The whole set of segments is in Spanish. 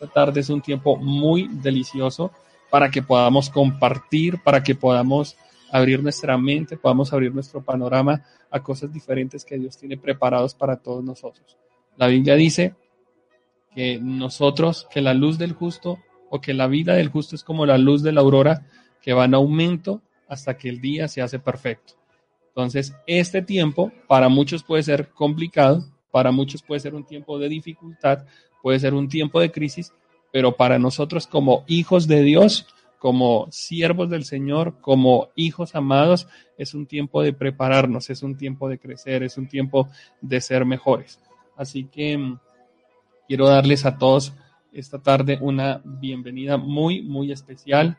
Esta tarde es un tiempo muy delicioso para que podamos compartir, para que podamos abrir nuestra mente, podamos abrir nuestro panorama a cosas diferentes que Dios tiene preparados para todos nosotros. La Biblia dice que nosotros, que la luz del justo o que la vida del justo es como la luz de la aurora que va en aumento hasta que el día se hace perfecto. Entonces, este tiempo para muchos puede ser complicado, para muchos puede ser un tiempo de dificultad, puede ser un tiempo de crisis, pero para nosotros como hijos de Dios, como siervos del Señor, como hijos amados, es un tiempo de prepararnos, es un tiempo de crecer, es un tiempo de ser mejores. Así que mm, quiero darles a todos esta tarde una bienvenida muy, muy especial.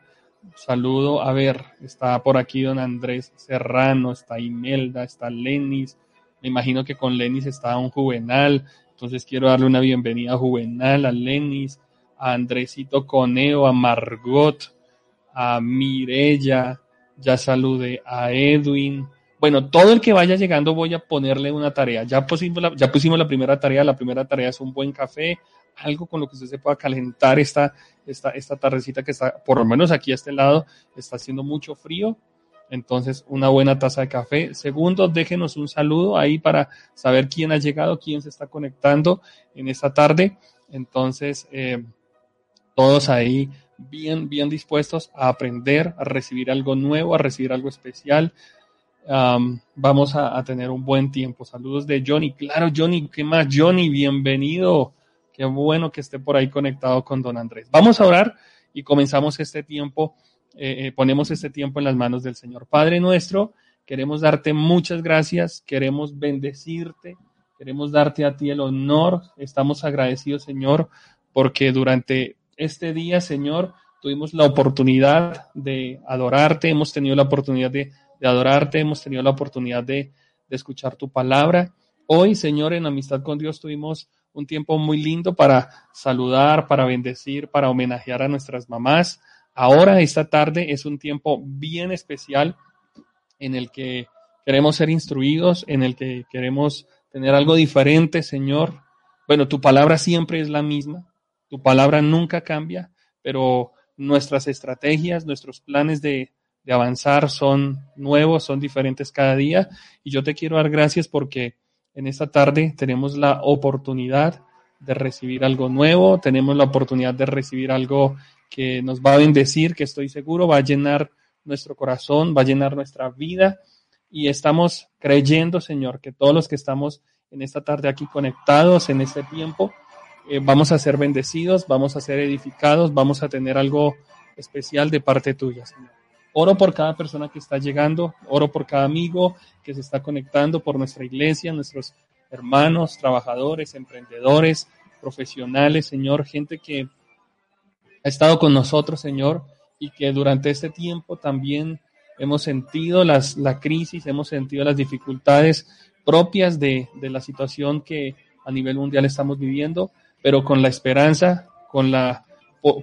Saludo, a ver, está por aquí don Andrés Serrano, está Imelda, está Lenis, me imagino que con Lenis está un Juvenal, entonces quiero darle una bienvenida a Juvenal, a Lenis, a Andresito Coneo, a Margot, a Mirella, ya salude a Edwin. Bueno, todo el que vaya llegando voy a ponerle una tarea. Ya pusimos, la, ya pusimos la primera tarea. La primera tarea es un buen café, algo con lo que usted se pueda calentar esta, esta, esta tardecita que está, por lo menos aquí a este lado, está haciendo mucho frío. Entonces, una buena taza de café. Segundo, déjenos un saludo ahí para saber quién ha llegado, quién se está conectando en esta tarde. Entonces, eh, todos ahí bien, bien dispuestos a aprender, a recibir algo nuevo, a recibir algo especial. vamos a, a, tener un buen tiempo. Saludos de Johnny. Claro, Johnny, ¿qué más? Johnny, bienvenido. Qué bueno que esté por ahí conectado con don Andrés. Vamos a orar y comenzamos este tiempo, eh, eh, ponemos este tiempo en las manos del Señor. Padre nuestro, queremos darte muchas gracias, queremos bendecirte, queremos darte a ti el honor. Estamos agradecidos, Señor, porque durante este día, Señor, tuvimos la oportunidad de adorarte, hemos tenido la oportunidad de, adorarte, hemos tenido la oportunidad de, de escuchar tu palabra. Hoy, Señor, en amistad con Dios tuvimos un tiempo muy lindo para saludar, para bendecir, para homenajear a nuestras mamás. Ahora, esta tarde, es un tiempo bien especial en el que queremos ser instruidos, en el que queremos tener algo diferente, Señor. Bueno, tu palabra siempre es la misma. Tu palabra nunca cambia, pero nuestras estrategias, nuestros planes de, avanzar son nuevos, son diferentes cada día. Y yo te quiero dar gracias porque en esta tarde tenemos la oportunidad de recibir algo nuevo, tenemos la oportunidad de recibir algo que nos va a bendecir, que estoy seguro va a llenar nuestro corazón, va a llenar nuestra vida. Y estamos creyendo, Señor, que todos los que estamos en esta tarde aquí conectados en este tiempo, eh, vamos a ser bendecidos, vamos a ser edificados, vamos a tener algo especial de parte tuya, Señor. Oro por cada persona que está llegando, oro por cada amigo que se está conectando, por nuestra iglesia, nuestros hermanos, trabajadores, emprendedores, profesionales, Señor, gente que ha estado con nosotros, Señor, y que durante este tiempo también hemos sentido las, la crisis, hemos sentido las dificultades propias de, la situación que a nivel mundial estamos viviendo pero con la esperanza, con la,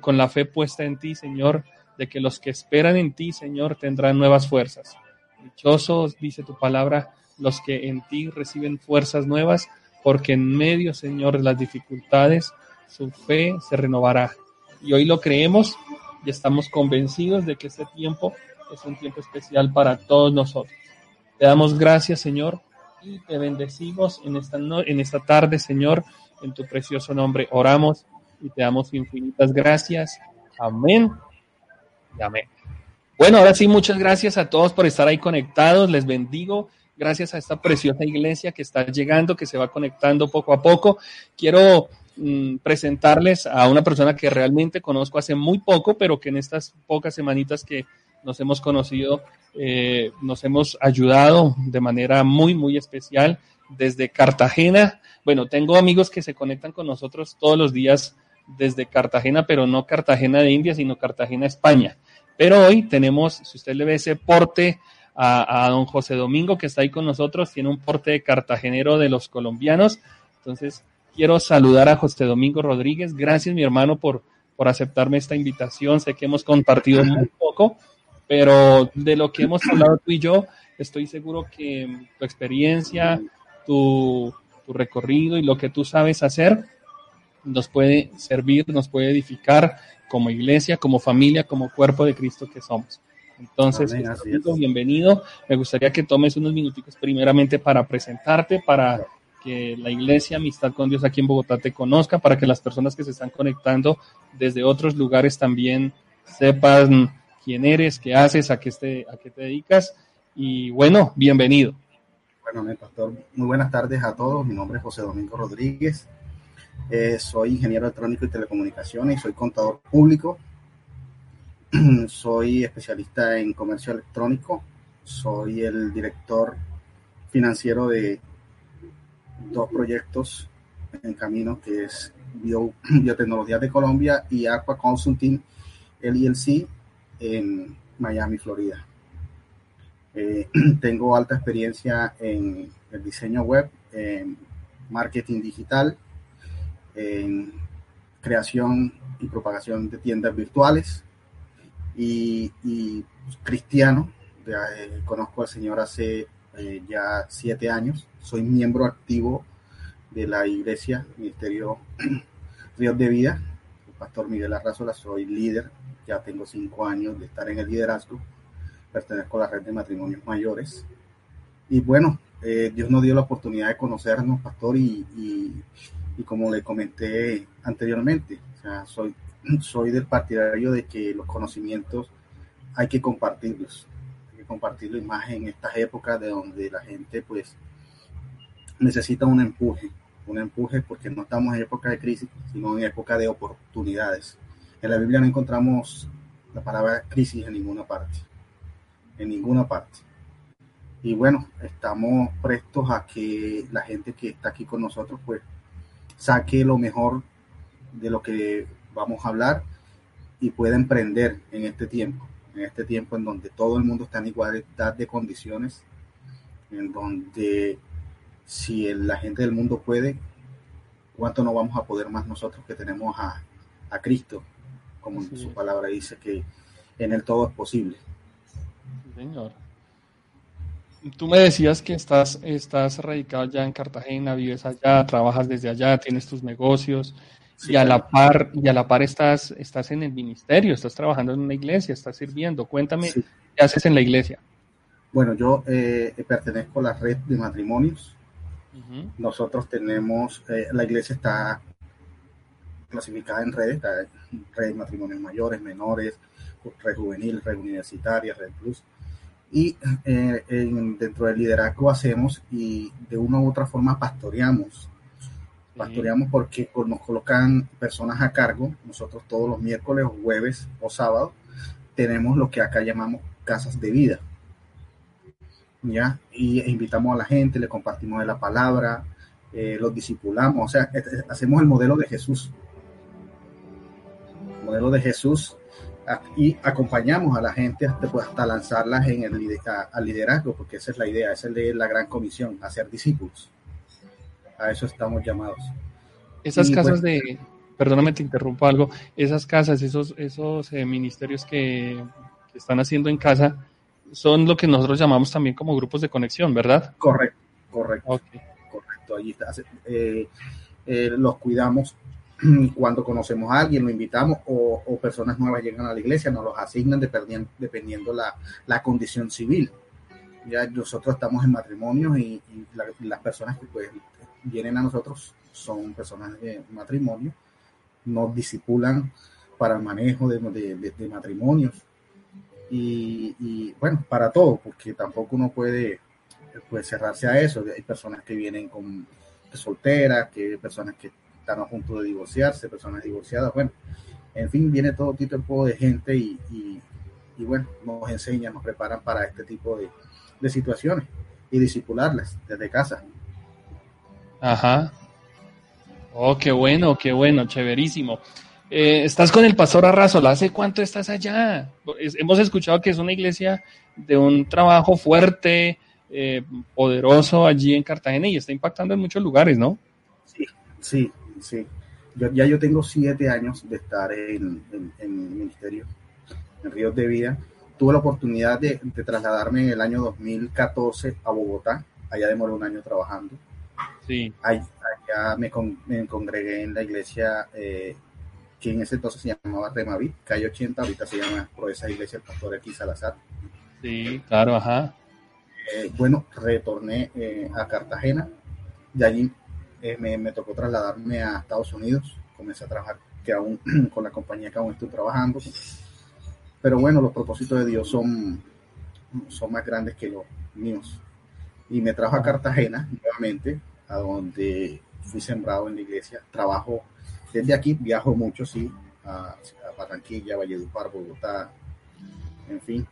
con la fe puesta en ti, Señor, de que los que esperan en ti, Señor, tendrán nuevas fuerzas. Dichosos, dice tu palabra, los que en ti reciben fuerzas nuevas, porque en medio, Señor, de las dificultades, su fe se renovará. Y hoy lo creemos y estamos convencidos de que este tiempo es un tiempo especial para todos nosotros. Te damos gracias, Señor, y te bendecimos en esta, en esta tarde, Señor, en tu precioso nombre oramos y te damos infinitas gracias. Amén. amén. Bueno, ahora sí, muchas gracias a todos por estar ahí conectados. Les bendigo. Gracias a esta preciosa iglesia que está llegando, que se va conectando poco a poco. Quiero mm, presentarles a una persona que realmente conozco hace muy poco, pero que en estas pocas semanitas que nos hemos conocido, eh, nos hemos ayudado de manera muy, muy especial desde Cartagena. Bueno, tengo amigos que se conectan con nosotros todos los días desde Cartagena, pero no Cartagena de India, sino Cartagena, España. Pero hoy tenemos, si usted le ve ese porte a, don José Domingo que está ahí con nosotros, tiene un porte de cartagenero de los colombianos. Entonces, quiero saludar a José Domingo Rodríguez. Gracias, mi hermano, por, por aceptarme esta invitación. Sé que hemos compartido muy poco, pero de lo que hemos hablado tú y yo, estoy seguro que tu experiencia, tu, tu recorrido y lo que tú sabes hacer nos puede servir, nos puede edificar como iglesia, como familia, como cuerpo de Cristo que somos. Entonces, bienvenido. Me gustaría que tomes unos minuticos primeramente para presentarte, para que la iglesia Amistad con Dios aquí en Bogotá te conozca, para que las personas que se están conectando desde otros lugares también sepan quién eres, qué haces, a qué, te, a qué te dedicas. Y bueno, bienvenido. Bueno, pastor, muy buenas tardes a todos. Mi nombre es José Domingo Rodríguez. Eh, soy ingeniero electrónico y telecomunicaciones soy contador público. soy especialista en comercio electrónico. Soy el director financiero de dos proyectos en camino, que es Bio, Biotecnología de Colombia y Aqua Consulting LLC en Miami, Florida. Eh, tengo alta experiencia en el diseño web, en marketing digital, en creación y propagación de tiendas virtuales y, cristiano. Eh, conozco al Señor hace eh, ya siete años. Soy miembro activo de la iglesia, Ministerio Ríos de Vida. El pastor Miguel Arrazola, soy líder. Ya tengo cinco años de estar en el liderazgo. Pertenezco a la red de matrimonios mayores. Y bueno, eh, Dios nos dio la oportunidad de conocernos, pastor, y, y como le comenté anteriormente, o sea, soy, soy del partidario de que los conocimientos hay que compartirlos, hay que compartirlos más en estas épocas de donde la gente pues necesita un empuje, un empuje porque no estamos en época de crisis, sino en época de oportunidades. En la Biblia no encontramos la palabra crisis en ninguna parte, en ninguna parte. Y bueno, estamos prestos a que la gente que está aquí con nosotros pues saque lo mejor de lo que vamos a hablar y pueda emprender en este tiempo, en este tiempo en donde todo el mundo está en igualdad de condiciones, en donde si la gente del mundo puede, ¿cuánto no vamos a poder más nosotros que tenemos a, Cristo? Como su palabra dice que en el todo es posible. Señor. Tú me decías que estás, estás radicado ya en Cartagena, vives allá, trabajas desde allá, tienes tus negocios y a la par y a la par estás, estás en el ministerio, estás trabajando en una iglesia, estás sirviendo. Cuéntame qué haces en la iglesia. Bueno, yo eh, pertenezco a la red de matrimonios. Nosotros tenemos, eh, la iglesia está clasificada en redes, está red de matrimonios mayores, menores, red juvenil, red universitaria, red plus y eh, dentro del liderazgo hacemos y de una u otra forma pastoreamos. Pastoreamos porque nos colocan personas a cargo. Nosotros todos los miércoles jueves o sábados tenemos lo que acá llamamos casas de vida. ¿Ya? Y invitamos a la gente, le compartimos de la palabra, eh, los discipulamos, o sea, hacemos el modelo de Jesús. El modelo de Jesús y acompañamos a la gente hasta, pues, lanzarlas en el al liderazgo, porque esa es la idea, esa es la gran comisión, hacer discípulos. A eso estamos llamados. Esas casas de, perdóname te interrumpo algo, esas casas, esos, esos eh, ministerios que, están haciendo en casa, son lo que nosotros llamamos también como grupos de conexión, ¿verdad? Correcto, correcto. Correcto, allí está. Eh, eh, los cuidamos cuando conocemos a alguien, lo invitamos o, personas nuevas llegan a la iglesia, nos los asignan dependiendo, dependiendo la, la condición civil. Ya nosotros estamos en matrimonio y, las personas que pues, vienen a nosotros son personas de matrimonio, nos disipulan para el manejo de, de, matrimonios y, bueno, para todo, porque tampoco uno puede pues, cerrarse a eso. Hay personas que vienen con solteras, que personas que están a punto de divorciarse, personas divorciadas, bueno, en fin, viene todo tipo de gente y, y, bueno, nos enseñan, nos preparan para este tipo de, de situaciones y disipularlas desde casa. Ajá. Oh, qué bueno, qué bueno, chéverísimo. Eh, estás con el pastor Arrazola, ¿hace cuánto estás allá? hemos escuchado que es una iglesia de un trabajo fuerte, eh, poderoso allí en Cartagena y está impactando en muchos lugares, ¿no? Sí, sí, sí. ya yo tengo siete años de estar en, el ministerio, en Ríos de Vida. Tuve la oportunidad de, trasladarme en el año 2014 a Bogotá. Allá demoré un año trabajando. Sí. Allá, me, congregué en la iglesia eh, que en ese entonces se llamaba Remavit, calle 80, ahorita se llama esa Iglesia el Pastor aquí Salazar. Sí, claro, ajá. Eh, bueno, retorné eh, a Cartagena, de allí eh, me, tocó trasladarme a Estados Unidos, comencé a trabajar que aún, con la compañía que aún estoy trabajando, pero bueno, los propósitos de Dios son, son más grandes que los míos. Y me trajo a Cartagena nuevamente, a donde fui sembrado en la iglesia, trabajo desde aquí viajo mucho, sí, a, Barranquilla, Valledupar, Bogotá, en fin.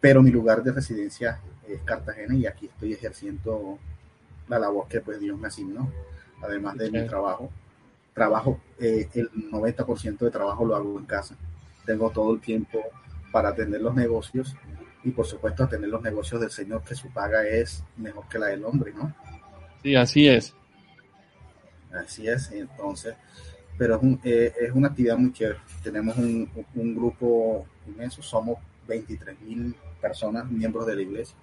Pero mi lugar de residencia es Cartagena y aquí estoy ejerciendo la labor que pues Dios me asignó, además de mi trabajo. Trabajo, eh, el 90% de trabajo lo hago en casa. Tengo todo el tiempo para atender los negocios y por supuesto atender los negocios del Señor, que su paga es mejor que la del hombre, ¿no? Sí, así es. Así es, entonces, pero es, un, eh, es una actividad muy chévere. Tenemos un, un grupo inmenso, somos 23 mil personas, miembros de la iglesia.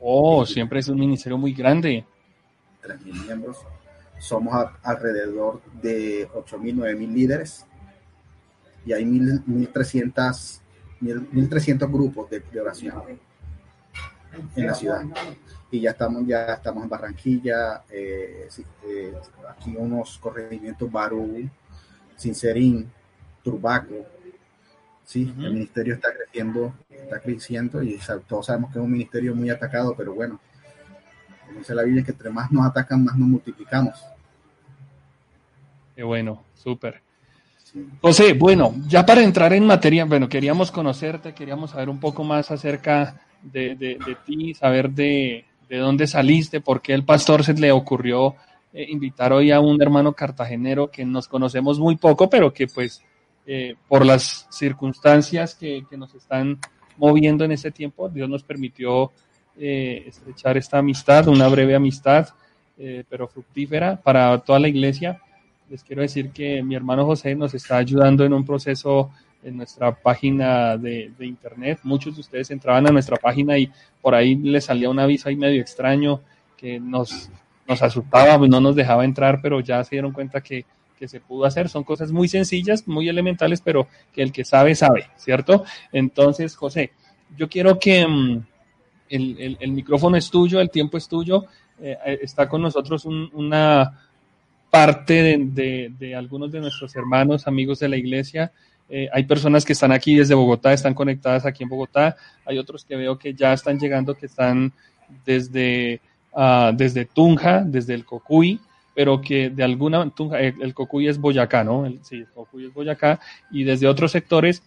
Oh, siempre es un ministerio muy grande. 3 mil miembros. Somos alrededor de 8 mil, 9 mil líderes y hay 1.300 1.300 grupos de, de oración en la ciudad y ya estamos ya estamos en Barranquilla, eh, eh, aquí unos corregimientos Barú, Sincerín, Turbaco, sí, el ministerio está creciendo, está creciendo y todos sabemos que es un ministerio muy atacado, pero bueno, como dice la Biblia que entre más nos atacan, más nos multiplicamos. Qué bueno, súper. José, bueno, ya para entrar en materia, bueno, queríamos conocerte, queríamos saber un poco más acerca de, de ti, saber de, de dónde saliste, por qué el pastor se le ocurrió eh, invitar hoy a un hermano cartagenero que nos conocemos muy poco, pero que pues eh, por las circunstancias que, nos están moviendo en ese tiempo, Dios nos permitió eh, estrechar esta amistad, una breve amistad, pero fructífera para toda la iglesia. Les quiero decir que mi hermano José nos está ayudando en un proceso en nuestra página de, internet. Muchos de ustedes entraban a nuestra página y por ahí les salía un aviso ahí medio extraño que nos, nos asustaba, no nos dejaba entrar, pero ya se dieron cuenta que, se pudo hacer. Son cosas muy sencillas, muy elementales, pero que el que sabe, sabe, ¿cierto? Entonces, José, yo quiero que mm, el, micrófono es tuyo, el tiempo es tuyo. Eh, eh, está con nosotros una parte de, algunos de nuestros hermanos, amigos de la iglesia, eh, hay personas que están aquí desde Bogotá, están conectadas aquí en Bogotá. Hay otros que veo que ya están llegando, que están desde, uh, desde Tunja, desde el Cocuy, pero que de alguna Tunja, el, Cocuy es Boyacá, ¿no? sí, el Cocuy es Boyacá. Y desde otros sectores,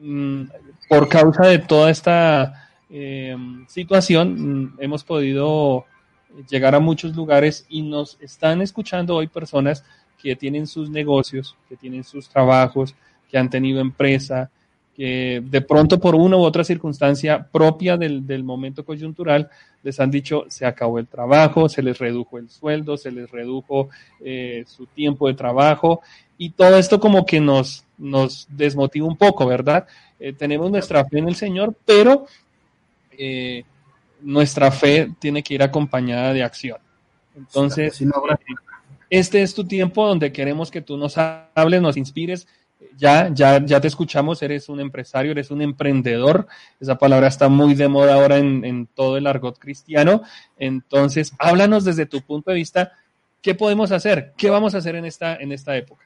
mm, por causa de toda esta eh, situación, mm, hemos podido llegar a muchos lugares y nos están escuchando hoy personas que tienen sus negocios, que tienen sus trabajos, que han tenido empresa, que de pronto por una u otra circunstancia propia del, momento coyuntural les han dicho se acabó el trabajo, se les redujo el sueldo, se les redujo eh, su tiempo de trabajo y todo esto como que nos, desmotiva un poco, ¿verdad? Eh, tenemos nuestra fe en el Señor, pero eh, nuestra fe tiene que ir acompañada de acción. Entonces, este es tu tiempo donde queremos que tú nos hables, nos inspires, ya, ya, ya te escuchamos, eres un empresario, eres un emprendedor. Esa palabra está muy de moda ahora en, todo el argot cristiano. Entonces, háblanos desde tu punto de vista, ¿qué podemos hacer? ¿Qué vamos a hacer en esta, en esta época?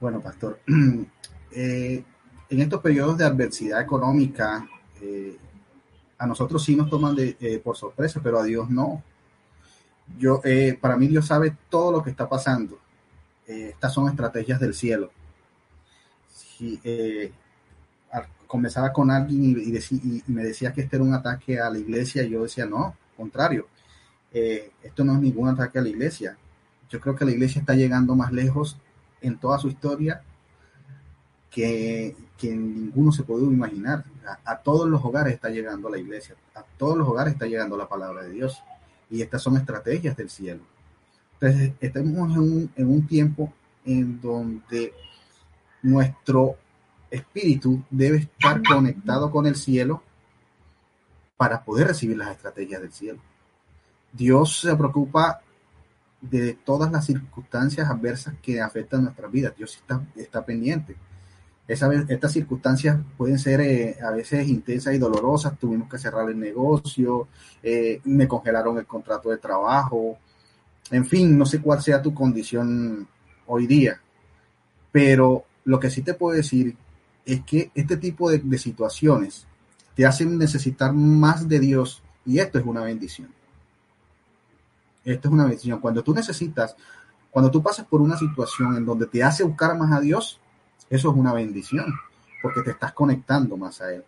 Bueno, pastor, eh, en estos periodos de adversidad económica, eh, a nosotros sí nos toman de, eh, por sorpresa, pero a Dios no. Yo, para mí Dios sabe todo lo que está pasando. estas son estrategias del cielo eh, comenzaba con alguien y, me decía que este era un ataque a la iglesia, yo decía, no, contrario, eh, esto no es ningún ataque a la iglesia. yo creo que la iglesia está llegando más lejos en toda su historia que, que ninguno se puede imaginar. A, todos los hogares está llegando la iglesia, a todos los hogares está llegando la palabra de Dios. Y estas son estrategias del cielo. Entonces, estamos en un, en un tiempo en donde nuestro espíritu debe estar conectado con el cielo para poder recibir las estrategias del cielo. Dios se preocupa de todas las circunstancias adversas que afectan nuestra vida. Dios está pendiente. Estas circunstancias pueden ser eh, a veces intensas y dolorosas. Tuvimos que cerrar el negocio, eh, me congelaron el contrato de trabajo. En fin, no sé cuál sea tu condición hoy día, pero lo que sí te puedo decir es que este tipo de situaciones te hacen necesitar más de Dios y esto es una bendición. Esto es una bendición. Cuando tú necesitas, cuando tú pasas por una situación en donde te hace buscar más a Dios, eso es una bendición, porque te estás conectando más a Él.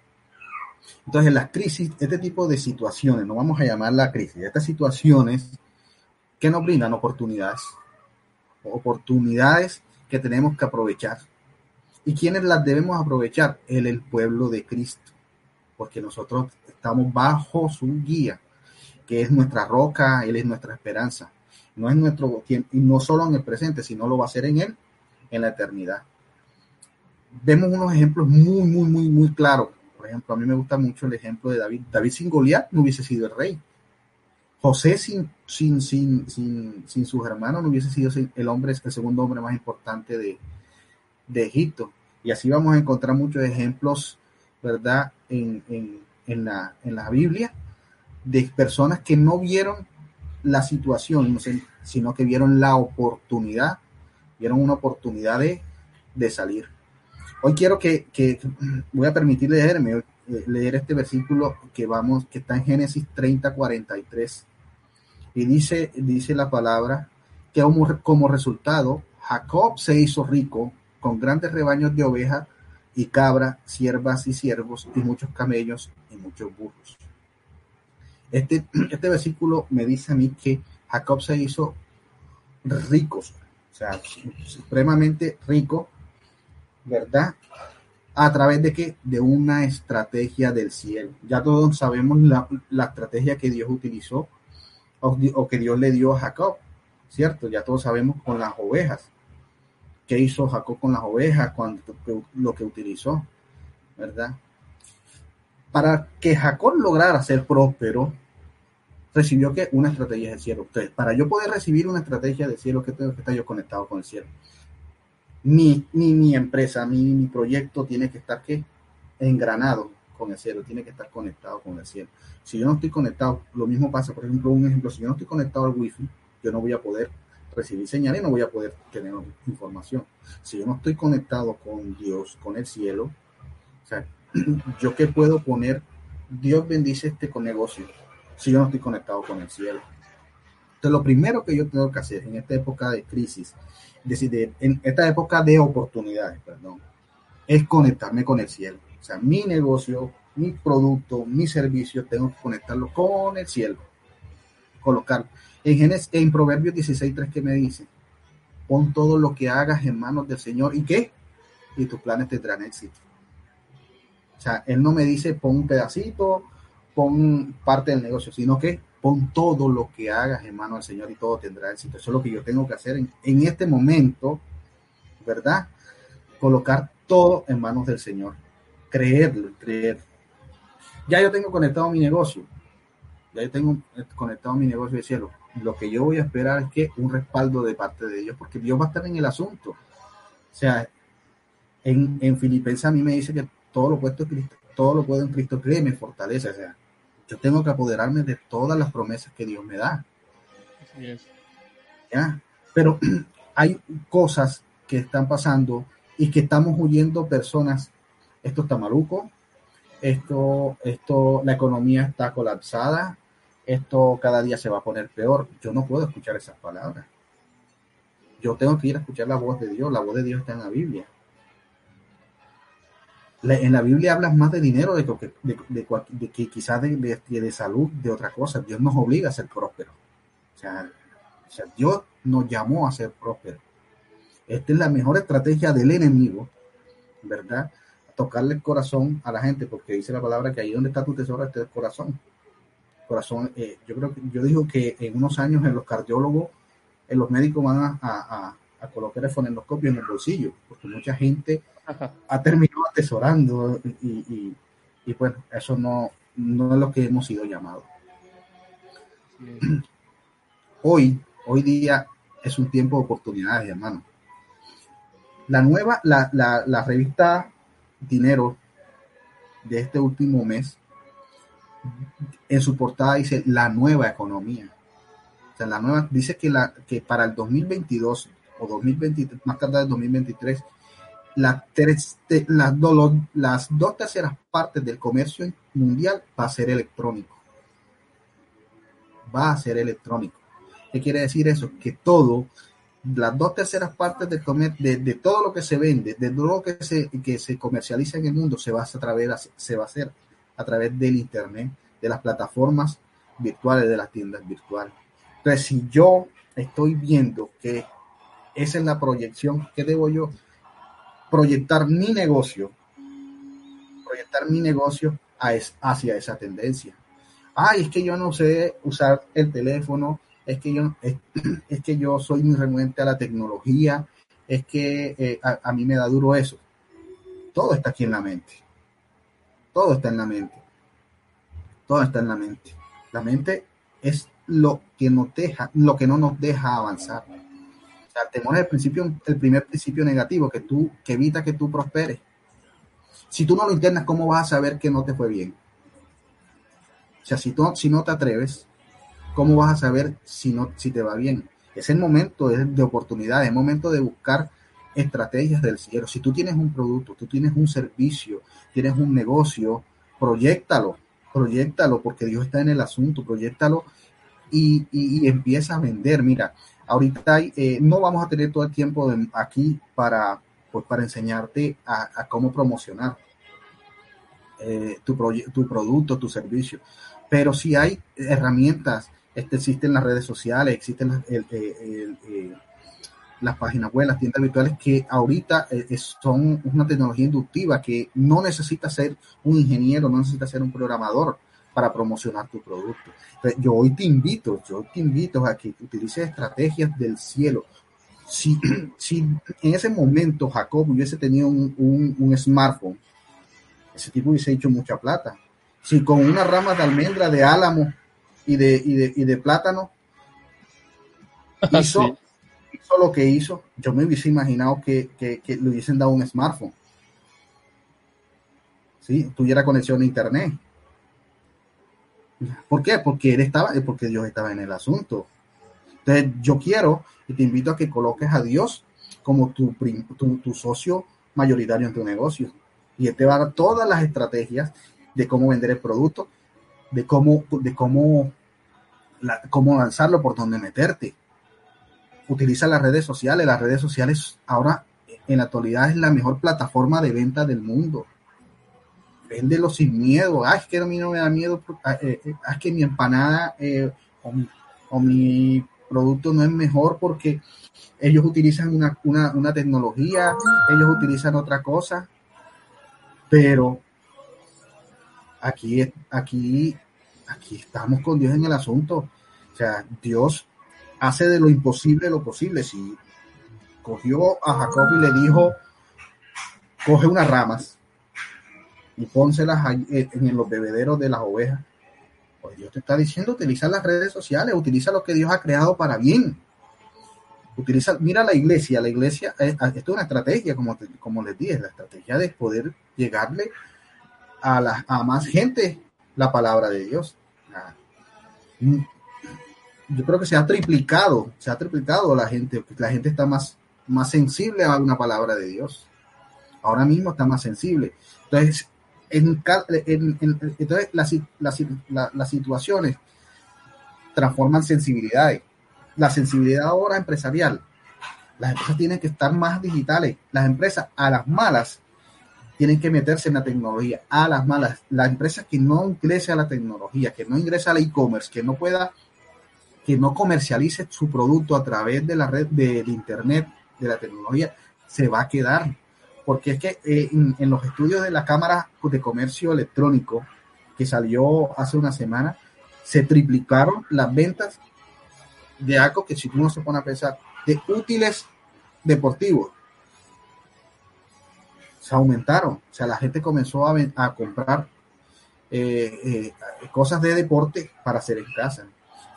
Entonces, las crisis, este tipo de situaciones, no vamos a llamar la crisis, estas situaciones que nos brindan oportunidades, oportunidades que tenemos que aprovechar. ¿Y quiénes las debemos aprovechar? El, el pueblo de Cristo, porque nosotros estamos bajo su guía que es nuestra roca, Él es nuestra esperanza. No es nuestro, y no solo en el presente, sino lo va a hacer en Él en la eternidad. Vemos unos ejemplos muy, muy, muy, muy claros. Por ejemplo, a mí me gusta mucho el ejemplo de David. David sin Goliat no hubiese sido el rey. José sin, sin, sin, sin, sin sus hermanos no hubiese sido el hombre, el segundo hombre más importante de, de Egipto. Y así vamos a encontrar muchos ejemplos, ¿verdad? En, en, en, la, en la Biblia de personas que no vieron la situación, sino que vieron la oportunidad, vieron una oportunidad de, salir. Hoy quiero que, voy a permitir leerme, eh, leer este versículo que vamos, que está en Génesis 30, 43. Y dice, dice la palabra que como, como resultado, Jacob se hizo rico con grandes rebaños de ovejas y cabras, siervas y siervos, y muchos camellos y muchos burros. Este, este versículo me dice a mí que Jacob se hizo rico, o sea, supremamente rico, ¿verdad? A través de qué? De una estrategia del cielo. Ya todos sabemos la, estrategia que Dios utilizó o, que Dios le dio a Jacob, ¿cierto? Ya todos sabemos con las ovejas. ¿Qué hizo Jacob con las ovejas? Cuando, lo que utilizó, ¿verdad? Para que Jacob lograra ser próspero, recibió que una estrategia del cielo. Para yo poder recibir una estrategia del cielo, que tengo que estar yo conectado con el cielo. Mi, mi empresa, mi, mi, proyecto tiene que estar ¿qué? engranado con el cielo, tiene que estar conectado con el cielo. Si yo no estoy conectado, lo mismo pasa, por ejemplo, un ejemplo, si yo no estoy conectado al wifi, yo no voy a poder recibir señal y no voy a poder tener información. Si yo no estoy conectado con Dios, con el cielo, o sea, yo qué puedo poner, Dios bendice este negocio, si yo no estoy conectado con el cielo. Entonces, lo primero que yo tengo que hacer en esta época de crisis, decir, en esta época de oportunidades, perdón, es conectarme con el cielo. O sea, mi negocio, mi producto, mi servicio, tengo que conectarlo con el cielo. Colocarlo. En, Genes, en Proverbios 16.3 que me dice, pon todo lo que hagas en manos del Señor y qué? Y tus planes tendrán éxito. O sea, Él no me dice pon un pedacito pon parte del negocio, sino que pon todo lo que hagas en mano del Señor y todo tendrá éxito. Eso es lo que yo tengo que hacer en, este momento, ¿verdad? Colocar todo en manos del Señor. Creerlo, creer. Ya yo tengo conectado mi negocio. Ya yo tengo conectado mi negocio de cielo. Lo que yo voy a esperar es que un respaldo de parte de Dios, porque Dios va a estar en el asunto. O sea, en, en Filipenses a mí me dice que todo lo puesto Cristo, todo lo puedo en Cristo cree me fortalece. O sea, yo tengo que apoderarme de todas las promesas que Dios me da. Así es. ¿Ya? Pero hay cosas que están pasando y que estamos huyendo personas. Esto está maluco, esto, esto, la economía está colapsada, esto cada día se va a poner peor. Yo no puedo escuchar esas palabras. Yo tengo que ir a escuchar la voz de Dios. La voz de Dios está en la Biblia en la Biblia hablas más de dinero de, que, de, que quizás de, de, salud, de otra cosa. Dios nos obliga a ser prósperos. O sea, O sea, Dios nos llamó a ser prósperos. Esta es la mejor estrategia del enemigo, ¿verdad? tocarle el corazón a la gente, porque dice la palabra que ahí donde está tu tesoro está el corazón. Corazón, eh, yo creo que yo digo que en unos años en los cardiólogos, en los médicos van a, a, a colocar el fonendoscopio en el bolsillo, porque mucha gente ha terminado atesorando y, y, bueno, eso no, no es lo que hemos sido llamados. Hoy, hoy día es un tiempo de oportunidades, hermano. La nueva, la, la, la revista Dinero de este último mes, en su portada dice la nueva economía. O sea, la nueva, dice que, la, que para el 2022 o 2023, más tarde del 2023, la las, do, las dos terceras partes del comercio mundial va a ser electrónico. Va a ser electrónico. ¿Qué quiere decir eso? Que todo, las dos terceras partes del comer, de, de, todo lo que se vende, de todo lo que se, que se comercializa en el mundo, se va, a través, se va a hacer a través del Internet, de las plataformas virtuales, de las tiendas virtuales. Entonces, si yo estoy viendo que esa es la proyección que debo yo proyectar mi negocio, proyectar mi negocio hacia esa tendencia. Ay, es que yo no sé usar el teléfono, es que yo, es, es que yo soy muy renuente a la tecnología, es que eh, a, a, mí me da duro eso. Todo está aquí en la mente. Todo está en la mente. Todo está en la mente. La mente es lo que nos deja, lo que no nos deja avanzar el temor es el principio, el primer principio negativo que tú, que evita que tú prosperes. Si tú no lo intentas, ¿cómo vas a saber que no te fue bien? O sea, si, tú, si no te atreves, ¿cómo vas a saber si, no, si te va bien? Es el momento de, de oportunidad, es el momento de buscar estrategias del cielo. Si tú tienes un producto, tú tienes un servicio, tienes un negocio, proyectalo, proyectalo, porque Dios está en el asunto, proyectalo y, y empieza a vender. Mira, Ahorita eh, no vamos a tener todo el tiempo de, aquí para, pues, para enseñarte a, cómo promocionar eh, tu, tu producto, tu servicio. Pero si hay herramientas, este, existen las redes sociales, existen las, el, las páginas web, las tiendas virtuales que ahorita eh, son una tecnología inductiva que no necesita ser un ingeniero, no necesita ser un programador para promocionar tu producto. Entonces, yo hoy te invito, yo te invito a que utilices estrategias del cielo. Si, si en ese momento Jacob hubiese tenido un, un, un smartphone, ese tipo hubiese hecho mucha plata. Si con unas ramas de almendra, de álamo y de, y de, y de plátano hizo, sí. hizo, lo que hizo, yo me hubiese imaginado que, que, que le hubiesen dado un smartphone. ¿Sí? Tuviera conexión a internet ¿Por qué? Porque él estaba, porque Dios estaba en el asunto. Entonces, yo quiero y te invito a que coloques a Dios como tu, tu, socio mayoritario en tu negocio. Y él te va a dar todas las estrategias de cómo vender el producto, de cómo, de cómo, cómo lanzarlo, por dónde meterte. Utiliza las redes sociales. Las redes sociales ahora, en la actualidad, es la mejor plataforma de venta del mundo véndelo sin miedo. Ah, es que a mí no me da miedo, ah, eh, eh, es que mi empanada eh, o, mi, o, mi, producto no es mejor porque ellos utilizan una, una, una tecnología, ellos utilizan otra cosa, pero aquí, aquí, aquí estamos con Dios en el asunto. O sea, Dios hace de lo imposible lo posible. Si cogió a Jacob y le dijo, coge unas ramas, y pónselas en los bebederos de las ovejas. Pues Dios te está diciendo, utiliza las redes sociales, utiliza lo que Dios ha creado para bien. Utiliza, mira la iglesia, la iglesia, eh, esto es una estrategia, como, les dije, la estrategia de poder llegarle a, la, a más gente la palabra de Dios. Mm, yo creo que se ha triplicado, se ha triplicado la gente, la gente está más, más sensible a una palabra de Dios. Ahora mismo está más sensible. Entonces, en, en, en, entonces las, las, las situaciones transforman sensibilidades. La sensibilidad ahora empresarial, las empresas tienen que estar más digitales. Las empresas a las malas tienen que meterse en la tecnología, a las malas. Las empresas que no ingrese a la tecnología, que no ingresa al e-commerce, que no pueda que no comercialice su producto a través de la red de, Internet, de la tecnología, se va a quedar. Porque es que eh, en, los estudios de la Cámara de Comercio Electrónico, que salió hace una semana, se triplicaron las ventas de algo que si uno se pone a pensar, de útiles deportivos. Se aumentaron, o sea, la gente comenzó a, a comprar eh, eh, cosas de deporte para hacer en casa.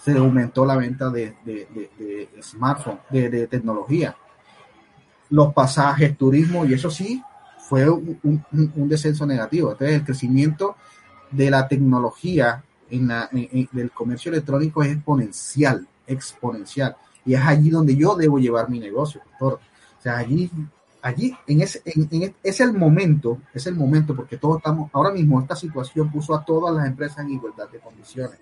Se aumentó la venta de, de, smartphones, de, tecnología. Los pasajes, turismo, y eso sí, fue un, descenso negativo. Entonces, el crecimiento de la tecnología en, la, del comercio electrónico es exponencial, exponencial. Y es allí donde yo debo llevar mi negocio, doctor. O sea, allí, allí, en ese, en, es el momento, es el momento, porque todos estamos, ahora mismo esta situación puso a todas las empresas en igualdad de condiciones.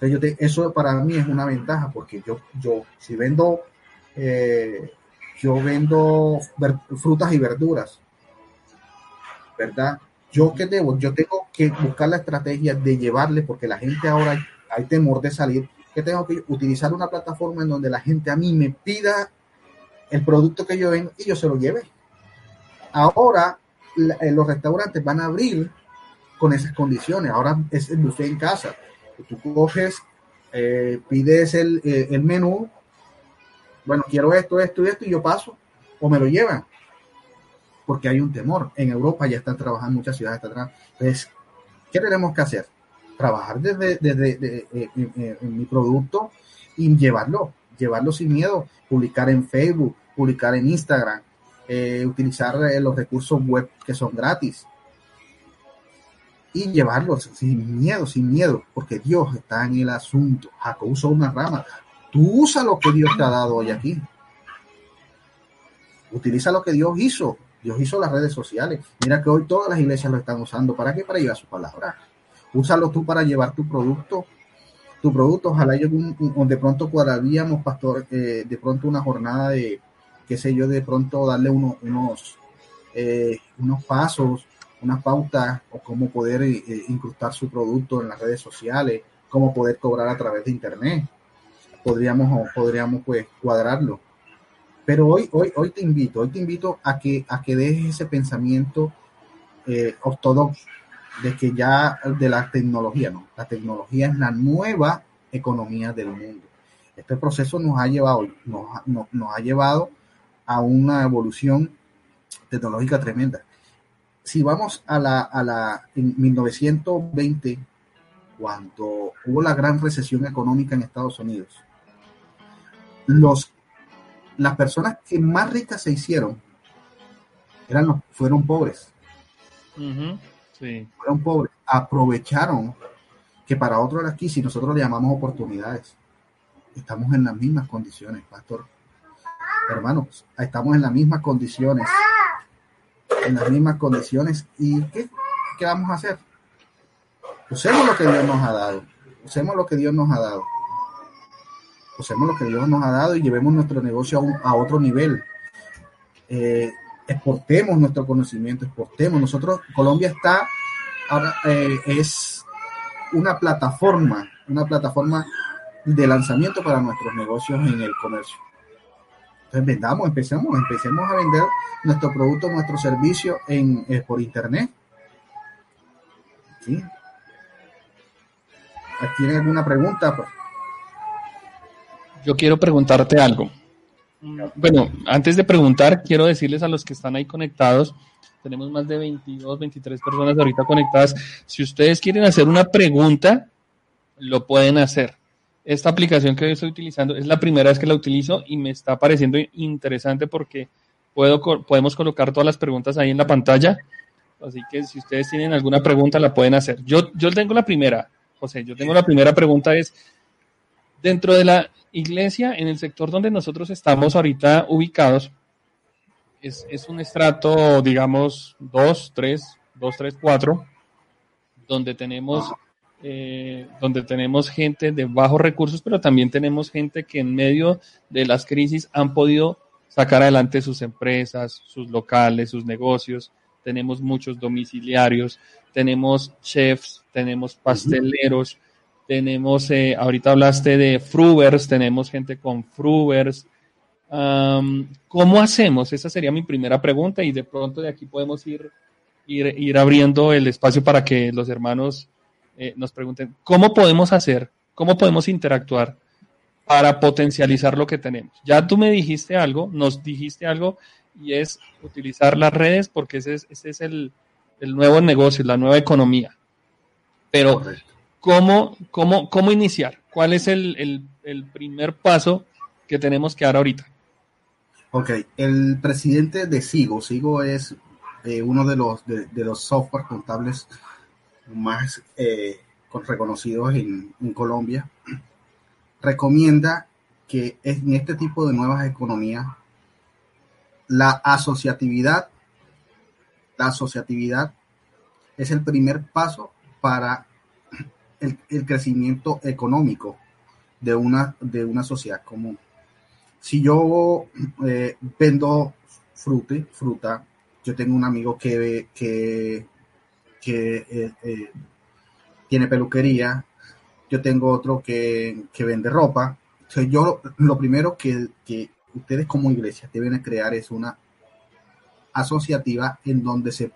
Entonces, yo eso para mí es una ventaja, porque yo, yo, si vendo, eh, yo vendo frutas y verduras, ¿verdad? Yo qué debo, yo tengo que buscar la estrategia de llevarle, porque la gente ahora hay temor de salir que tengo que utilizar una plataforma en donde la gente a mí me pida el producto que yo ven y yo se lo lleve. Ahora eh, los restaurantes van a abrir con esas condiciones. Ahora es el buffet en casa. Tú coges, eh, pides el, eh, el, menú, bueno, quiero esto, esto y esto, y yo paso, o me lo llevan, porque hay un temor. En Europa ya están trabajando, muchas ciudades están trabajando. Entonces, ¿qué tenemos que hacer? trabajar desde, desde eh, en, mi producto y llevarlo, llevarlo sin miedo, publicar en Facebook, publicar en Instagram, eh, utilizar eh, los recursos web que son gratis y llevarlo sin miedo, sin miedo, porque Dios está en el asunto. Jacob usó una rama. Tú usa lo que Dios te ha dado hoy aquí. Utiliza lo que Dios hizo. Dios hizo las redes sociales. Mira que hoy todas las iglesias lo están usando. ¿Para qué? Para llevar su palabra úsalo tú para llevar tu producto, tu producto, ojalá yo de pronto cuadraríamos, pastor, eh, de pronto una jornada de, qué sé yo, de pronto darle unos, unos, eh, unos pasos, unas pautas o cómo poder eh, incrustar su producto en las redes sociales, cómo poder cobrar a través de internet. Podríamos, podríamos pues cuadrarlo. Pero hoy, hoy, hoy te invito, hoy te invito a que, a que dejes ese pensamiento ortodoxo de que ya de la tecnología, no, la tecnología es la nueva economía del mundo. Este proceso nos ha llevado, nos, ha llevado a una evolución tecnológica tremenda. Si vamos a la, a la, en 1920, cuando hubo la gran recesión económica en Estados Unidos, los, las personas que más ricas se hicieron eran los, fueron pobres. Fueron pobres. Aprovecharon que para otros aquí, si nosotros le llamamos oportunidades, estamos en las mismas condiciones, pastor. Hermanos, estamos en las mismas condiciones. En las mismas condiciones. ¿Y qué, qué vamos a hacer? Usemos lo que Dios nos ha dado. Usemos lo que Dios nos ha dado. Usemos lo que Dios nos ha dado y llevemos nuestro negocio a, otro nivel. Eh, exportemos nuestro conocimiento, exportemos. Nosotros, Colombia está, eh, es una plataforma, una plataforma de lanzamiento para nuestros negocios en el comercio. Entonces vendamos, empecemos, empecemos a vender nuestro producto, nuestro servicio en, eh, por internet. ¿Sí? ¿Tiene alguna pregunta? Yo quiero preguntarte algo. Bueno, antes de preguntar, quiero decirles a los que están ahí conectados, tenemos más de 22, 23 personas ahorita conectadas. Si ustedes quieren hacer una pregunta, lo pueden hacer. Esta aplicación que estoy utilizando es la primera vez que la utilizo y me está pareciendo interesante porque puedo, podemos colocar todas las preguntas ahí en la pantalla. Así que si ustedes tienen alguna pregunta, la pueden hacer. Yo, yo tengo la primera, José, yo tengo la primera pregunta es, dentro de la iglesia, en el sector donde nosotros estamos ahorita ubicados, es, un estrato, digamos, 2, 3, 2, 3, 4, donde tenemos, eh, donde tenemos gente de bajos recursos, pero también tenemos gente que en medio de las crisis han podido sacar adelante sus empresas, sus locales, sus negocios. Tenemos muchos domiciliarios, tenemos chefs, tenemos pasteleros, tenemos, eh, ahorita hablaste de Frubers, tenemos gente con Frubers. ¿Cómo hacemos? Esa sería mi primera pregunta y de pronto de aquí podemos ir, ir, abriendo el espacio para que los hermanos eh, nos pregunten, ¿cómo podemos hacer? ¿Cómo podemos interactuar para potencializar lo que tenemos? Ya tú me dijiste algo, nos dijiste algo y es utilizar las redes porque ese es, ese es el, el nuevo negocio, la nueva economía. Pero, ¿cómo, cómo, cómo iniciar? ¿Cuál es el, primer paso que tenemos que dar ahorita? Ok, el presidente de Sigo, Sigo es eh, uno de los, de, los software contables más eh, reconocidos en, en, Colombia, recomienda que en este tipo de nuevas economías la asociatividad, la asociatividad es el primer paso para el, crecimiento económico de una, de una sociedad común. Si yo eh, vendo frute, fruta, yo tengo un amigo que, que, eh, eh, tiene peluquería, yo tengo otro que, vende ropa. Yo lo primero que, que ustedes como iglesia deben crear es una asociativa en donde se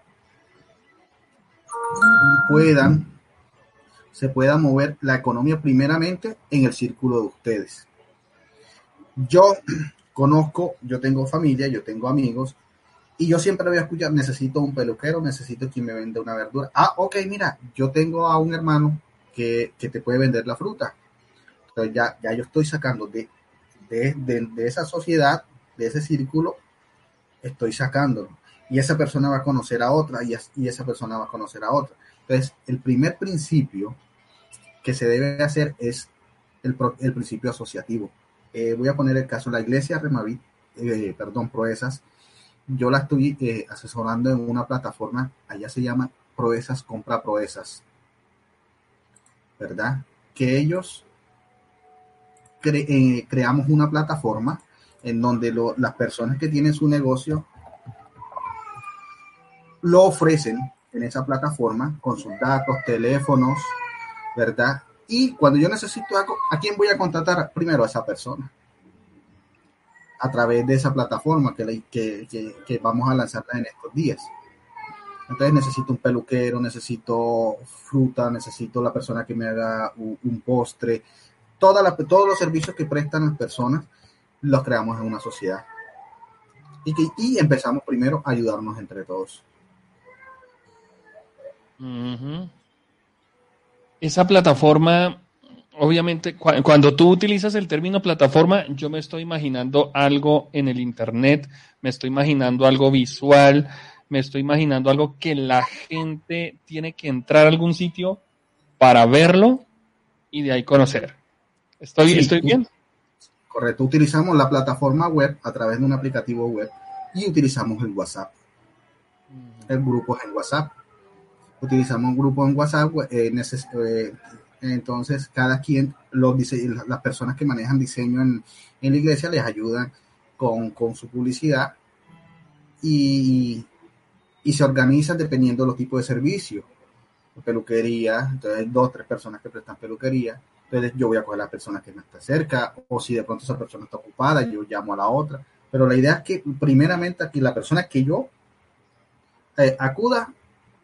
puedan se pueda mover la economía primeramente en el círculo de ustedes. Yo conozco, yo tengo familia, yo tengo amigos y yo siempre voy a escuchar, necesito un peluquero, necesito quien me venda una verdura. Ah, ok, mira, yo tengo a un hermano que, te puede vender la fruta. Entonces ya, ya yo estoy sacando de, de, esa sociedad, de ese círculo, estoy sacándolo. Y esa persona va a conocer a otra y, y esa persona va a conocer a otra. Entonces, el primer principio que se debe hacer es el, principio asociativo. Eh, voy a poner el caso, la iglesia Remavit, eh, perdón, Proezas, yo la estoy eh, asesorando en una plataforma, allá se llama Proezas Compra Proezas, ¿verdad? Que ellos creamos una plataforma en donde las personas que tienen su negocio lo ofrecen en esa plataforma con sus datos, teléfonos, ¿verdad? Y cuando yo necesito algo, ¿a quién voy a contratar? Primero a esa persona. A través de esa plataforma que, que, vamos a lanzarla en estos días. Entonces necesito un peluquero, necesito fruta, necesito la persona que me haga un, postre. Toda la, todos los servicios que prestan las personas los creamos en una sociedad. Y, que, y empezamos primero a ayudarnos entre todos esa plataforma, obviamente, cuando tú utilizas el término plataforma, yo me estoy imaginando algo en el Internet, me estoy imaginando algo visual, me estoy imaginando algo que la gente tiene que entrar a algún sitio para verlo y de ahí conocer. ¿Estoy, ¿estoy bien? Correcto, utilizamos la plataforma web a través de un aplicativo web y utilizamos el WhatsApp. El grupo es el WhatsApp utilizamos un grupo en WhatsApp, eh, eh, entonces cada quien, los las personas que manejan diseño en, la iglesia les ayudan con, su publicidad y, se organizan dependiendo de los tipos de servicios. Peluquería, entonces hay dos, tres personas que prestan peluquería. Entonces yo voy a coger a la persona que no está cerca, o si de pronto esa persona está ocupada, yo llamo a la otra. Pero la idea es que primeramente aquí la persona que yo eh, acuda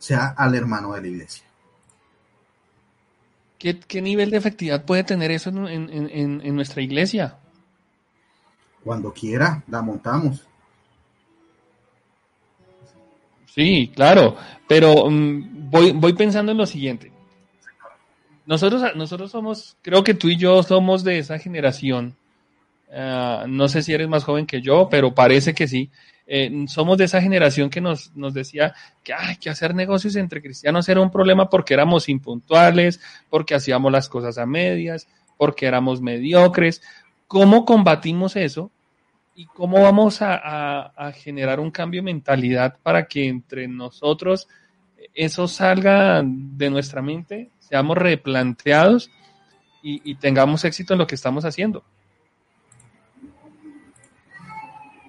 sea al hermano de la iglesia. ¿Qué, nivel de efectividad puede tener eso en, nuestra iglesia? Cuando quiera, la montamos. Sí, claro, pero mm, voy, voy pensando en lo siguiente. Nosotros, nosotros somos, creo que tú y yo somos de esa generación. Ah, no sé si eres más joven que yo, pero parece que sí, eh, somos de esa generación que nos, nos decía que, ay, que hacer negocios entre cristianos era un problema porque éramos impuntuales, porque hacíamos las cosas a medias, porque éramos mediocres. ¿Cómo combatimos eso? ¿Y cómo vamos a, generar un cambio de mentalidad para que entre nosotros eso salga de nuestra mente, seamos replanteados y tengamos éxito en lo que estamos haciendo?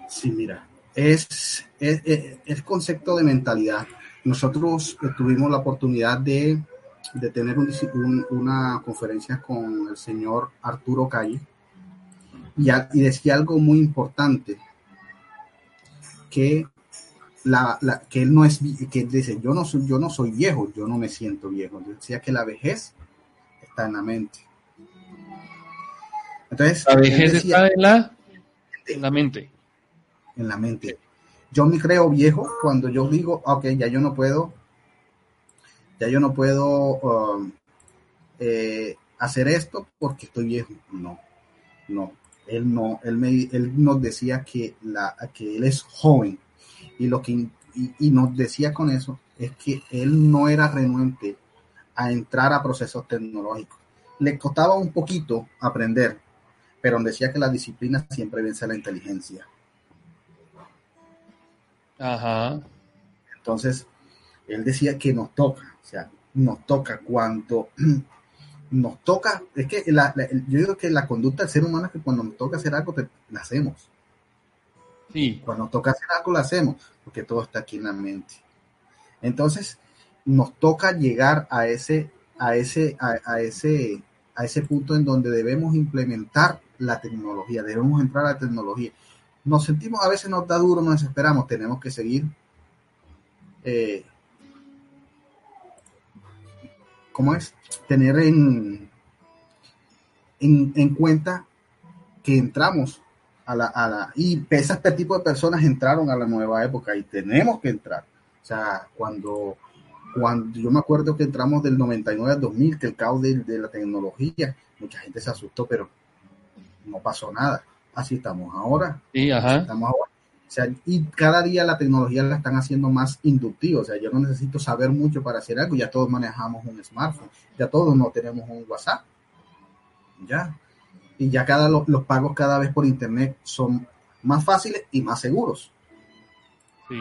Sí, mira, es, el concepto de mentalidad. Nosotros tuvimos la oportunidad de de tener un, una conferencia con el señor Arturo Calle y, y decía algo muy importante, que, la, que él no es, que él dice, yo no, soy, yo no soy viejo, yo no me siento viejo. decía que la vejez está en la mente. Entonces, la vejez está en la, en la mente. En la mente. Yo me creo viejo cuando yo digo, ok, ya yo no puedo, ya yo no puedo um, eh, hacer esto porque estoy viejo. No, no. Él no, él, me, él nos decía que, la, que él es joven y lo que y nos decía con eso es que él no era renuente a entrar a procesos tecnológicos. Le costaba un poquito aprender, pero decía que la disciplina siempre vence a la inteligencia. Ajá. Entonces, él decía que nos toca, o sea, nos toca cuando nos toca, es que yo digo que la conducta del ser humano es que cuando nos toca hacer algo, te, la hacemos. Sí. Cuando nos toca hacer algo, lo hacemos, porque todo está aquí en la mente. Entonces, nos toca llegar a ese, a ese, a ese, a ese punto en donde debemos implementar la tecnología, debemos entrar a la tecnología. Nos sentimos, a veces nos da duro, nos desesperamos, tenemos que seguir. Eh, ¿Cómo es? Tener en, en, cuenta que entramos a la, a la, y este tipo de personas entraron a la nueva época y tenemos que entrar. O sea, cuando, cuando yo me acuerdo que entramos del 99 al 2000, que el caos de, de la tecnología, mucha gente se asustó, pero no pasó nada. Así estamos ahora. Sí, ajá. Estamos ahora. O sea, y cada día la tecnología la están haciendo más inductiva. O sea, yo no necesito saber mucho para hacer algo. Ya todos manejamos un smartphone. Ya todos no tenemos un WhatsApp. Ya. Y ya cada los pagos cada vez por internet son más fáciles y más seguros. Sí.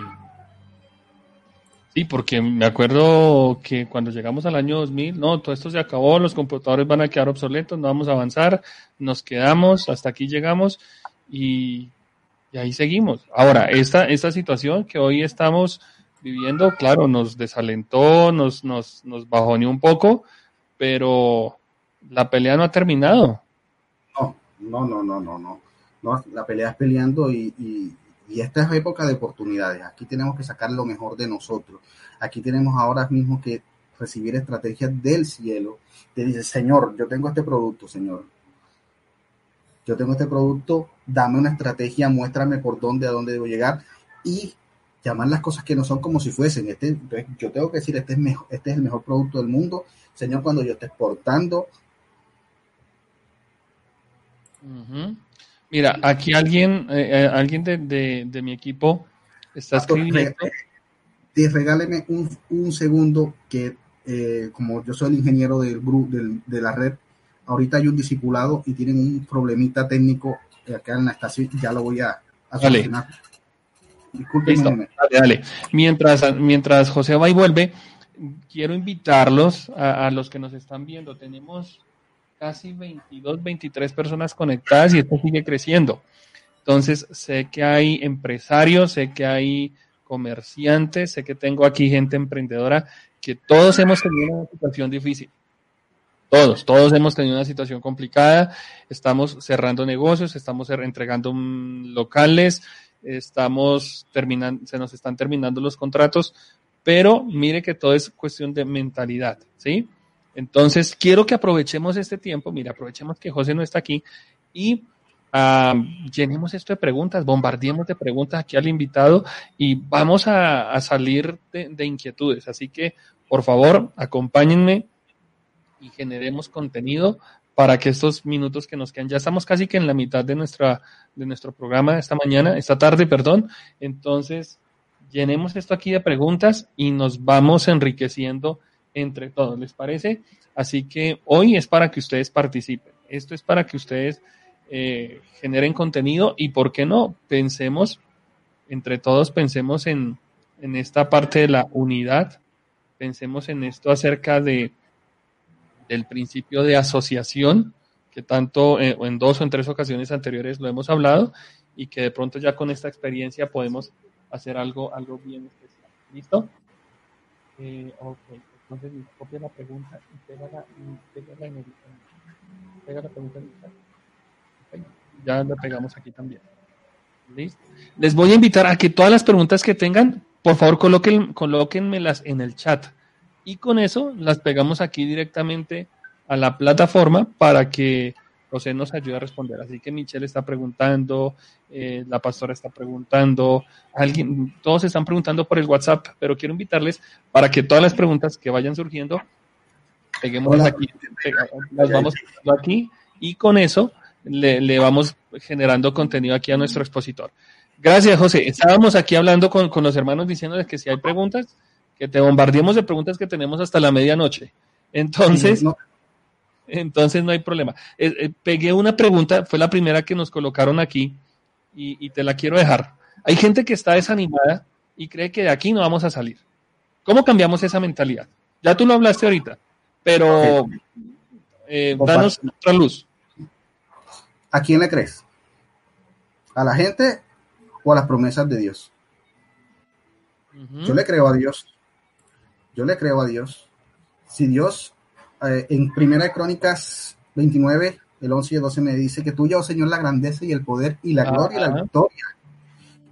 Sí, porque me acuerdo que cuando llegamos al año 2000, no, todo esto se acabó, los computadores van a quedar obsoletos, no vamos a avanzar, nos quedamos, hasta aquí llegamos y, ahí seguimos. Ahora, esta, esta situación que hoy estamos viviendo, claro, nos desalentó, nos, nos, nos bajoneó un poco, pero la pelea no ha terminado. No, no, no, no, no, no. la pelea es peleando y, y esta es época de oportunidades. Aquí tenemos que sacar lo mejor de nosotros. Aquí tenemos ahora mismo que recibir estrategias del cielo. Te dice, Señor, yo tengo este producto, Señor. Yo tengo este producto, dame una estrategia, muéstrame por dónde, a dónde debo llegar y llamar las cosas que no son como si fuesen. Este, yo tengo que decir, este es, este es el mejor producto del mundo. Señor, cuando yo esté exportando, Mira, aquí alguien, eh, eh, alguien de, mi equipo está escribiendo. Te regáleme un, segundo que, eh, como yo soy el ingeniero del, de la red, ahorita hay un discipulado y tienen un problemita técnico acá en la estación, ya lo voy a, solucionar. Disculpen. Dale, dale. Mientras, mientras José va y vuelve, quiero invitarlos a, a los que nos están viendo. Tenemos casi 22, 23 personas conectadas y esto sigue creciendo. Entonces, sé que hay empresarios, sé que hay comerciantes, sé que tengo aquí gente emprendedora, que todos hemos tenido una situación difícil. Todos, todos hemos tenido una situación complicada. Estamos cerrando negocios, estamos entregando locales, estamos terminando, se nos están terminando los contratos, pero mire que todo es cuestión de mentalidad, ¿sí? Entonces, quiero que aprovechemos este tiempo, mira, aprovechemos que José no está aquí y llenemos esto de preguntas, bombardeemos de preguntas aquí al invitado y vamos a, salir de, inquietudes. Así que, por favor, acompáñenme y generemos contenido para que estos minutos que nos quedan, ya estamos casi que en la mitad de, nuestra, de nuestro programa esta mañana, esta tarde, perdón. Entonces, llenemos esto aquí de preguntas y nos vamos enriqueciendo entre todos, ¿les parece? Así que hoy es para que ustedes participen. Esto es para que ustedes eh, generen contenido y, ¿por qué no? Pensemos, entre todos, pensemos en, en esta parte de la unidad, pensemos en esto acerca de del principio de asociación, que tanto eh, en dos o en tres ocasiones anteriores lo hemos hablado, y que de pronto ya con esta experiencia podemos hacer algo, algo bien especial. ¿Listo? Eh, Entonces, copia la pregunta y pégala, y pégala en el, pega la pregunta en el chat. Ya la pegamos aquí también. ¿Listo? Les voy a invitar a que todas las preguntas que tengan, por favor, coloquen, colóquenmelas en el chat. Y con eso las pegamos aquí directamente a la plataforma para que José nos ayude a responder. Así que Michelle está preguntando, eh, la pastora está preguntando, alguien, todos están preguntando por el WhatsApp, pero quiero invitarles para que todas las preguntas que vayan surgiendo, peguemos aquí, las vamos aquí y con eso le, le, vamos generando contenido aquí a nuestro expositor. Gracias, José. Estábamos aquí hablando con, con los hermanos diciéndoles que si hay preguntas, que te bombardeemos de preguntas que tenemos hasta la medianoche. Entonces, no, entonces no hay problema. Eh, eh, pegué una pregunta, fue la primera que nos colocaron aquí y, y, te la quiero dejar. Hay gente que está desanimada y cree que de aquí no vamos a salir. ¿Cómo cambiamos esa mentalidad? Ya tú lo hablaste ahorita, pero eh, danos otra luz. ¿A quién le crees? ¿A la gente o a las promesas de Dios? Uh -huh. Yo le creo a Dios. Yo le creo a Dios. Si Dios, eh, en Primera de Crónicas 29, el 11 y el 12 me dice que tuya, oh Señor, la grandeza y el poder y la gloria y la victoria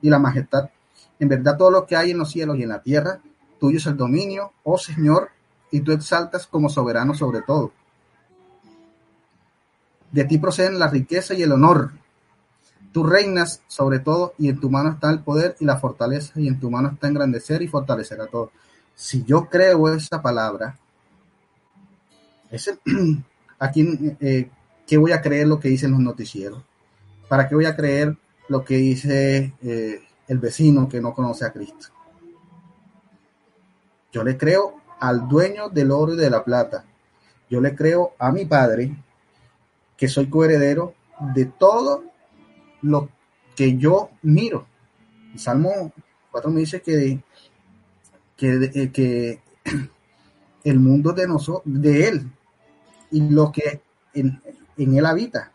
y la majestad. En verdad, todo lo que hay en los cielos y en la tierra, tuyo es el dominio, oh Señor, y tú exaltas como soberano sobre todo. De ti proceden la riqueza y el honor. Tú reinas sobre todo y en tu mano está el poder y la fortaleza y en tu mano está engrandecer y fortalecer a todos. Si yo creo esa palabra, ese, aquí, eh, ¿qué voy a creer lo que dicen los noticieros? ¿Para qué voy a creer lo que dice eh, el vecino que no conoce a Cristo? Yo le creo al dueño del oro y de la plata. Yo le creo a mi padre que soy coheredero de todo lo que yo miro. El Salmo 4 me dice que, que, que el mundo de nosotros, de él, y lo que en, en él habita.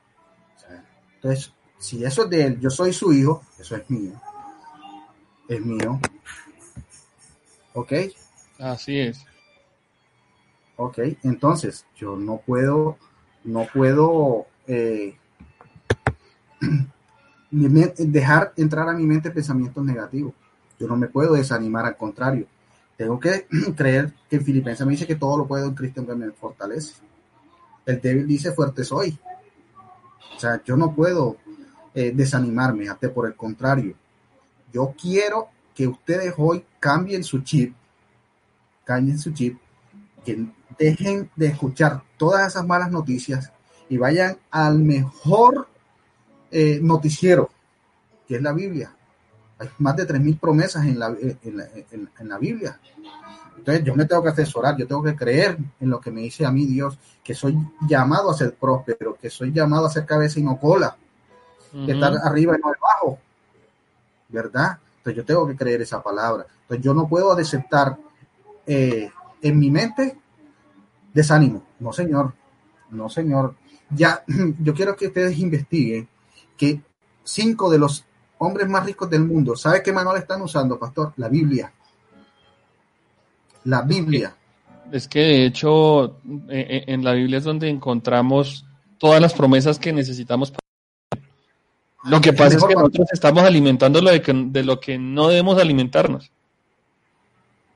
Entonces, si eso es de él, yo soy su hijo, eso es mío. Es mío. ¿Ok? Así es. Ok, entonces yo no puedo no puedo eh, dejar entrar a mi mente pensamientos negativos. Yo no me puedo desanimar, al contrario. Tengo que creer que Filipenses me dice que todo lo puedo en Cristo que me fortalece. El débil dice fuerte soy. O sea, yo no puedo eh, desanimarme, hasta por el contrario. Yo quiero que ustedes hoy cambien su chip, cambien su chip, que dejen de escuchar todas esas malas noticias y vayan al mejor eh, noticiero, que es la Biblia. Hay más de 3.000 promesas en la, en, la, en la, Biblia. Entonces yo me tengo que asesorar, yo tengo que creer en lo que me dice a mí Dios, que soy llamado a ser próspero, que soy llamado a ser cabeza y no cola, uh -huh. que estar arriba y no abajo. ¿Verdad? Entonces yo tengo que creer esa palabra. Entonces yo no puedo aceptar eh, en mi mente desánimo. No, señor. No, señor. Ya, yo quiero que ustedes investiguen que cinco de los hombres más ricos del mundo, ¿sabe qué manual están usando, pastor? La Biblia. La Biblia. Es que de hecho en la Biblia es donde encontramos todas las promesas que necesitamos. Lo que pasa es que nosotros estamos alimentando lo de, que, de lo que no debemos alimentarnos.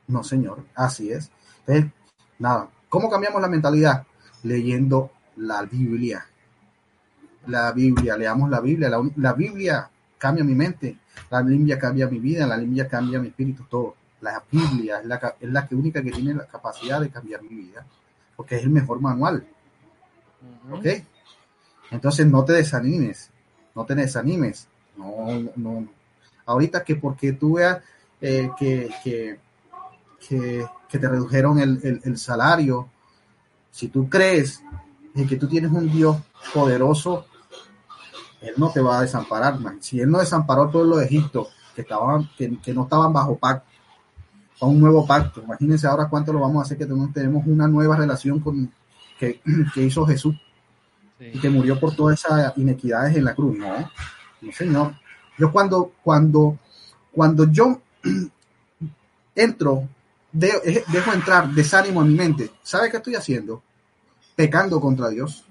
No, señor, así es. Entonces, nada, ¿cómo cambiamos la mentalidad? Leyendo la Biblia. La Biblia, leamos la Biblia. La, la, Biblia cambia mi mente, la Biblia cambia mi vida, la Biblia cambia mi espíritu, todo. La Biblia es la, es la que única que tiene la capacidad de cambiar mi vida, porque es el mejor manual. Uh -huh. ¿Ok? Entonces no te desanimes, no te desanimes. No, no. Ahorita que porque tú veas eh, que, que, que, que, te redujeron el, el, el salario, si tú crees que tú tienes un Dios poderoso, Él no te va a desamparar, man. Si Él no desamparó al pueblo de Egipto, que, estaban, que, que no estaban bajo pacto, a un nuevo pacto, imagínense ahora cuánto lo vamos a hacer que tenemos una nueva relación con que, que hizo Jesús sí. y que murió por todas esas inequidades en la cruz. No, no señor. Yo cuando, cuando, cuando yo entro dejo entrar desánimo en mi mente, ¿sabe qué estoy haciendo? Pecando contra Dios.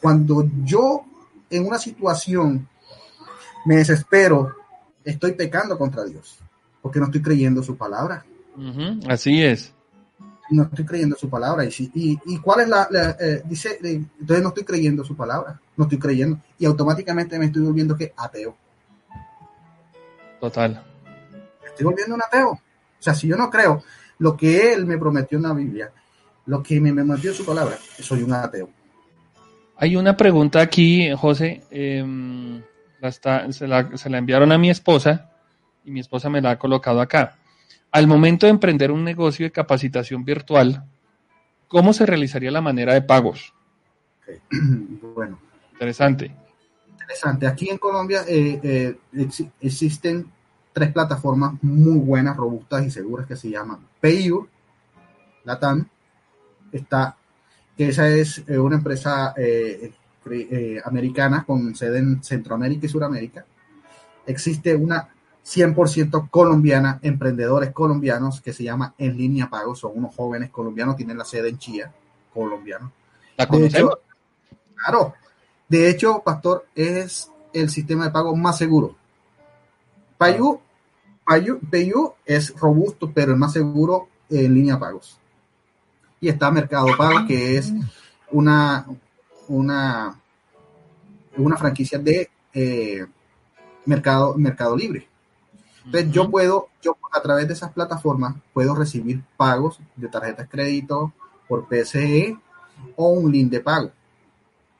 Cuando yo en una situación me desespero, estoy pecando contra Dios, porque no estoy creyendo su palabra. Así es. No estoy creyendo su palabra. Y, y, y cuál es la, eh, dice, eh, entonces no estoy creyendo su palabra, no estoy creyendo. Y automáticamente me estoy volviendo que ateo. Total. estoy volviendo un ateo. O sea, si yo no creo lo que él me prometió en la Biblia, lo que me, me prometió en su palabra, soy un ateo. Hay una pregunta aquí, José. Em, se, la, enviaron a mi esposa y mi esposa me la ha colocado acá. Al momento de emprender un negocio de capacitación virtual, ¿cómo se realizaría la manera de pagos? Bueno. Interesante. Interesante. Aquí en Colombia eh, eh, existen tres plataformas muy buenas, robustas y seguras que se llaman PayU, Latam, está, que esa es eh, una empresa americana con sede en Centroamérica y Suramérica. Existe una 100% colombiana, emprendedores colombianos que se llama En Línea Pagos, son unos jóvenes colombianos, tienen la sede en Chía, colombiano. ¿La conocemos? claro, de hecho, Pastor, es el sistema de pago más seguro. Payu, Payu, es robusto, pero el más seguro en línea pagos. Y está Mercado Pago, que es una, una, una franquicia de eh, mercado, mercado Libre. Entonces, yo puedo, yo a través de esas plataformas, puedo recibir pagos de tarjetas de crédito por PSE o un link de pago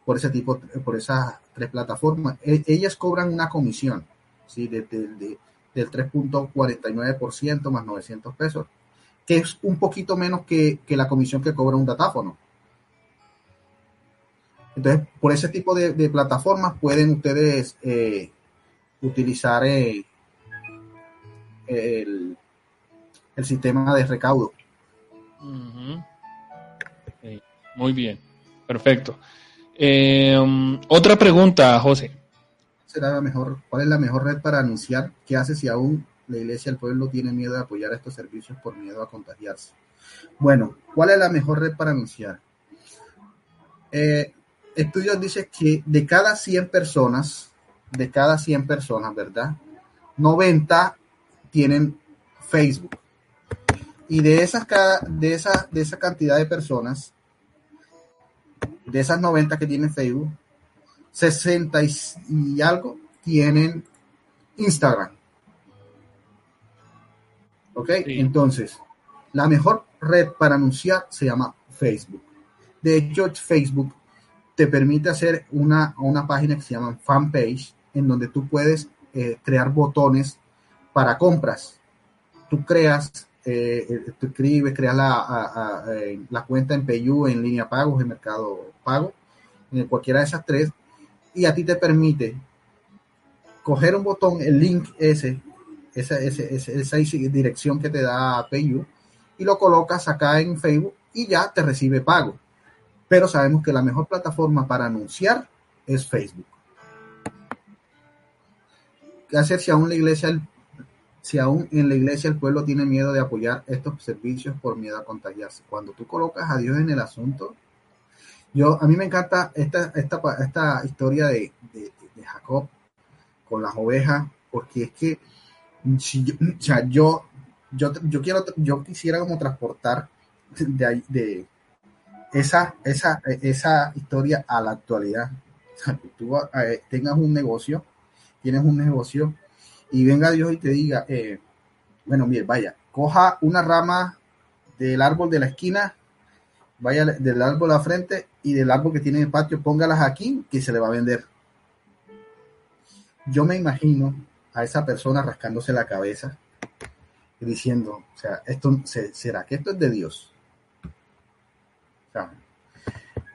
por ese tipo, por esas tres plataformas. E, ellas cobran una comisión, ¿sí? De, del 3.49% más 900 pesos, que es un poquito menos que, la comisión que cobra un datáfono. Entonces, por ese tipo de, plataformas pueden ustedes eh, utilizar eh, el, sistema de recaudo. Muy bien, perfecto. Eh, otra pregunta, José. ¿Será la mejor, ¿Cuál es la mejor red para anunciar? ¿Qué hace si aún la iglesia del pueblo tiene miedo de apoyar estos servicios por miedo a contagiarse? Bueno, ¿cuál es la mejor red para anunciar? Eh, estudios dicen que de cada 100 personas, de cada 100 personas, ¿verdad? 90 tienen Facebook. Y de esas, de esa, de esa cantidad de personas, de esas 90 que tienen Facebook, 60 y algo tienen Instagram. ¿Ok? Entonces, la mejor red para anunciar se llama Facebook. De hecho, Facebook te permite hacer una, una página que se llama fanpage, en donde tú puedes eh, crear botones para compras. Tú creas eh, eh, tú escribes, creas la, eh, la cuenta en PayU, en línea pagos, en Mercado Pago, en cualquiera de esas tres, y a ti te permite coger un botón, el link ese, esa, esa, dirección que te da PayU, y lo colocas acá en Facebook y ya te recibe pago. Pero sabemos que la mejor plataforma para anunciar es Facebook. ¿Qué hacer si aún la iglesia si aún en la iglesia el pueblo tiene miedo de apoyar estos servicios por miedo a contagiarse. Cuando tú colocas a Dios en el asunto, yo a mí me encanta esta, esta, esta historia de, Jacob con las ovejas, porque es que si yo, o sea, yo, yo, quiero, yo quisiera como transportar de, de esa, esa, esa historia a la actualidad. Tú eh, tengas un negocio, tienes un negocio y venga Dios y te diga, eh, bueno, mire, vaya, coja una rama del árbol de la esquina, vaya del árbol a la frente y del árbol que tiene en el patio, póngalas aquí que se le va a vender. Yo me imagino a esa persona rascándose la cabeza y diciendo, o sea, esto será que esto es de Dios.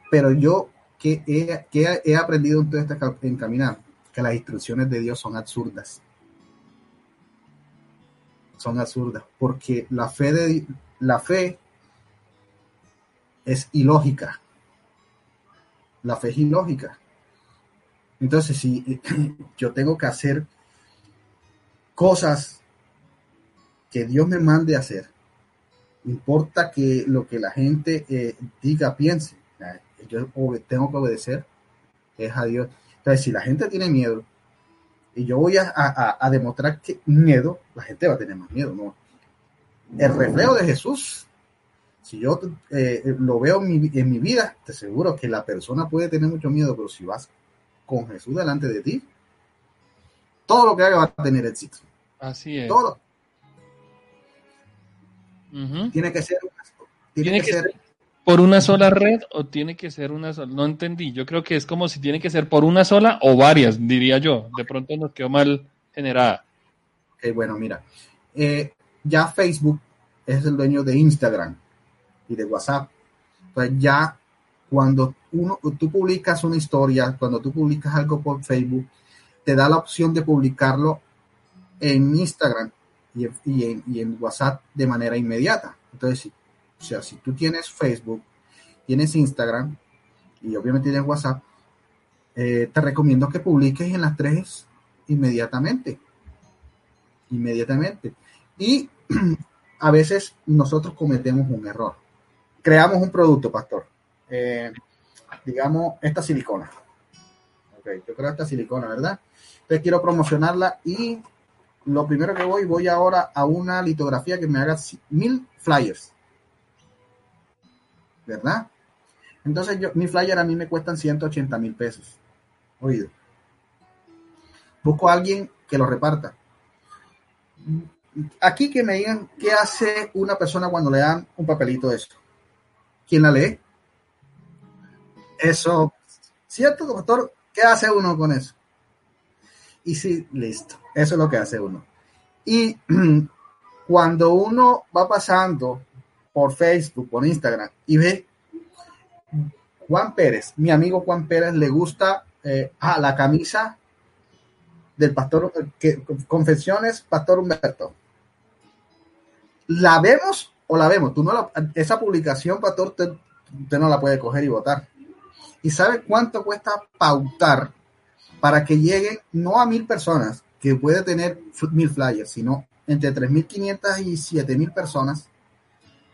pero yo que he, aprendido en todo este encaminar que las instrucciones de Dios son absurdas son absurdas, porque la fe, de, la fe es ilógica. La fe es ilógica. Entonces, si yo tengo que hacer cosas que Dios me mande a hacer. Importa que lo que la gente eh, diga, piense. Yo tengo que obedecer es a Dios. Entonces, si la gente tiene miedo y yo voy a, demostrar que miedo, la gente va a tener más miedo. ¿no? El reflejo de Jesús, si yo eh, lo veo en mi, en mi vida, te aseguro que la persona puede tener mucho miedo, pero si vas con Jesús delante de ti, todo lo que haga va a tener éxito. Así es. Todo. Tiene que ser. Tiene, que, ser, por una sola red o tiene que ser una sola. No entendí. Yo creo que es como si tiene que ser por una sola o varias, diría yo. De pronto nos quedó mal generada. Ok, bueno, mira. Eh, ya Facebook es el dueño de Instagram y de WhatsApp. Entonces ya cuando uno, tú publicas una historia, cuando tú publicas algo por Facebook, te da la opción de publicarlo en Instagram y, en, WhatsApp de manera inmediata. Entonces, o sea, si tú tienes Facebook, tienes Instagram y obviamente tienes WhatsApp, eh, te recomiendo que publiques en las tres inmediatamente. Inmediatamente. Y a veces nosotros cometemos un error. Creamos un producto, pastor. Eh, digamos, esta silicona. Ok, yo creo esta silicona, ¿verdad? Entonces quiero promocionarla y lo primero que voy, voy ahora a una litografía que me haga mil flyers. ¿Verdad? Entonces yo, mi flyer a mí me cuestan 180 mil pesos. Oído. Busco a alguien que lo reparta. Aquí que me digan qué hace una persona cuando le dan un papelito de eso. ¿Quién la lee? Eso, ¿cierto, doctor? ¿Qué hace uno con eso? Y sí, listo. Eso es lo que hace uno. Y cuando uno va pasando por Facebook, por Instagram y ve Juan Pérez, mi amigo Juan Pérez le gusta eh, a la camisa del pastor, que, Confesiones Pastor Humberto. ¿La vemos o la vemos? Tú no esa publicación, pastor, usted, no la puede coger y votar. ¿Y sabe cuánto cuesta pautar para que lleguen no a mil personas, que puede tener mil flyers, sino entre 3.500 y 7.000 personas.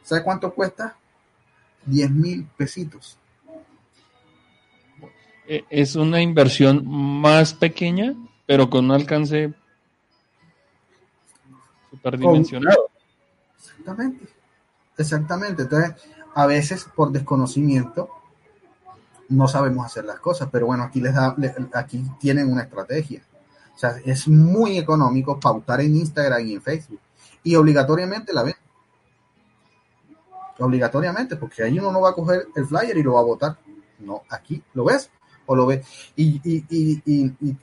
¿Sabe cuánto cuesta? 10 mil pesitos. Eh, es una inversión más pequeña, pero con un alcance superdimensionado. Exactamente, exactamente. Entonces, a veces por desconocimiento no sabemos hacer las cosas, pero bueno, aquí les da, aquí tienen una estrategia. O sea, es muy económico pautar en Instagram y en Facebook. Y obligatoriamente la ven. Obligatoriamente, porque ahí uno no va a coger el flyer y lo va a votar. No, aquí lo ves o lo ves. Y,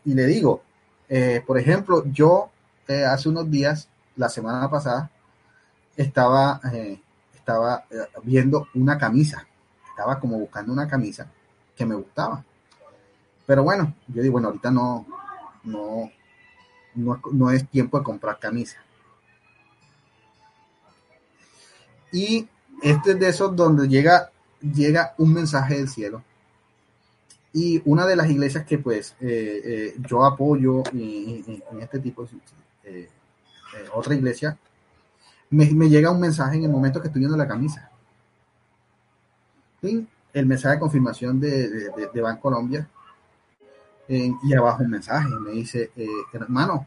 le digo, eh, por ejemplo, yo eh, hace unos días, la semana pasada, estaba, eh, estaba viendo una camisa. Estaba como buscando una camisa que me gustaba. Pero bueno, yo digo, bueno, ahorita no, no, no, es tiempo de comprar camisa. Y este es de esos donde llega, llega un mensaje del cielo. Y una de las iglesias que pues eh, eh, yo apoyo en, este tipo, eh, otra iglesia, me, llega un mensaje en el momento que estoy viendo la camisa. el mensaje de confirmación de, de, de y abajo un mensaje, me dice, hermano,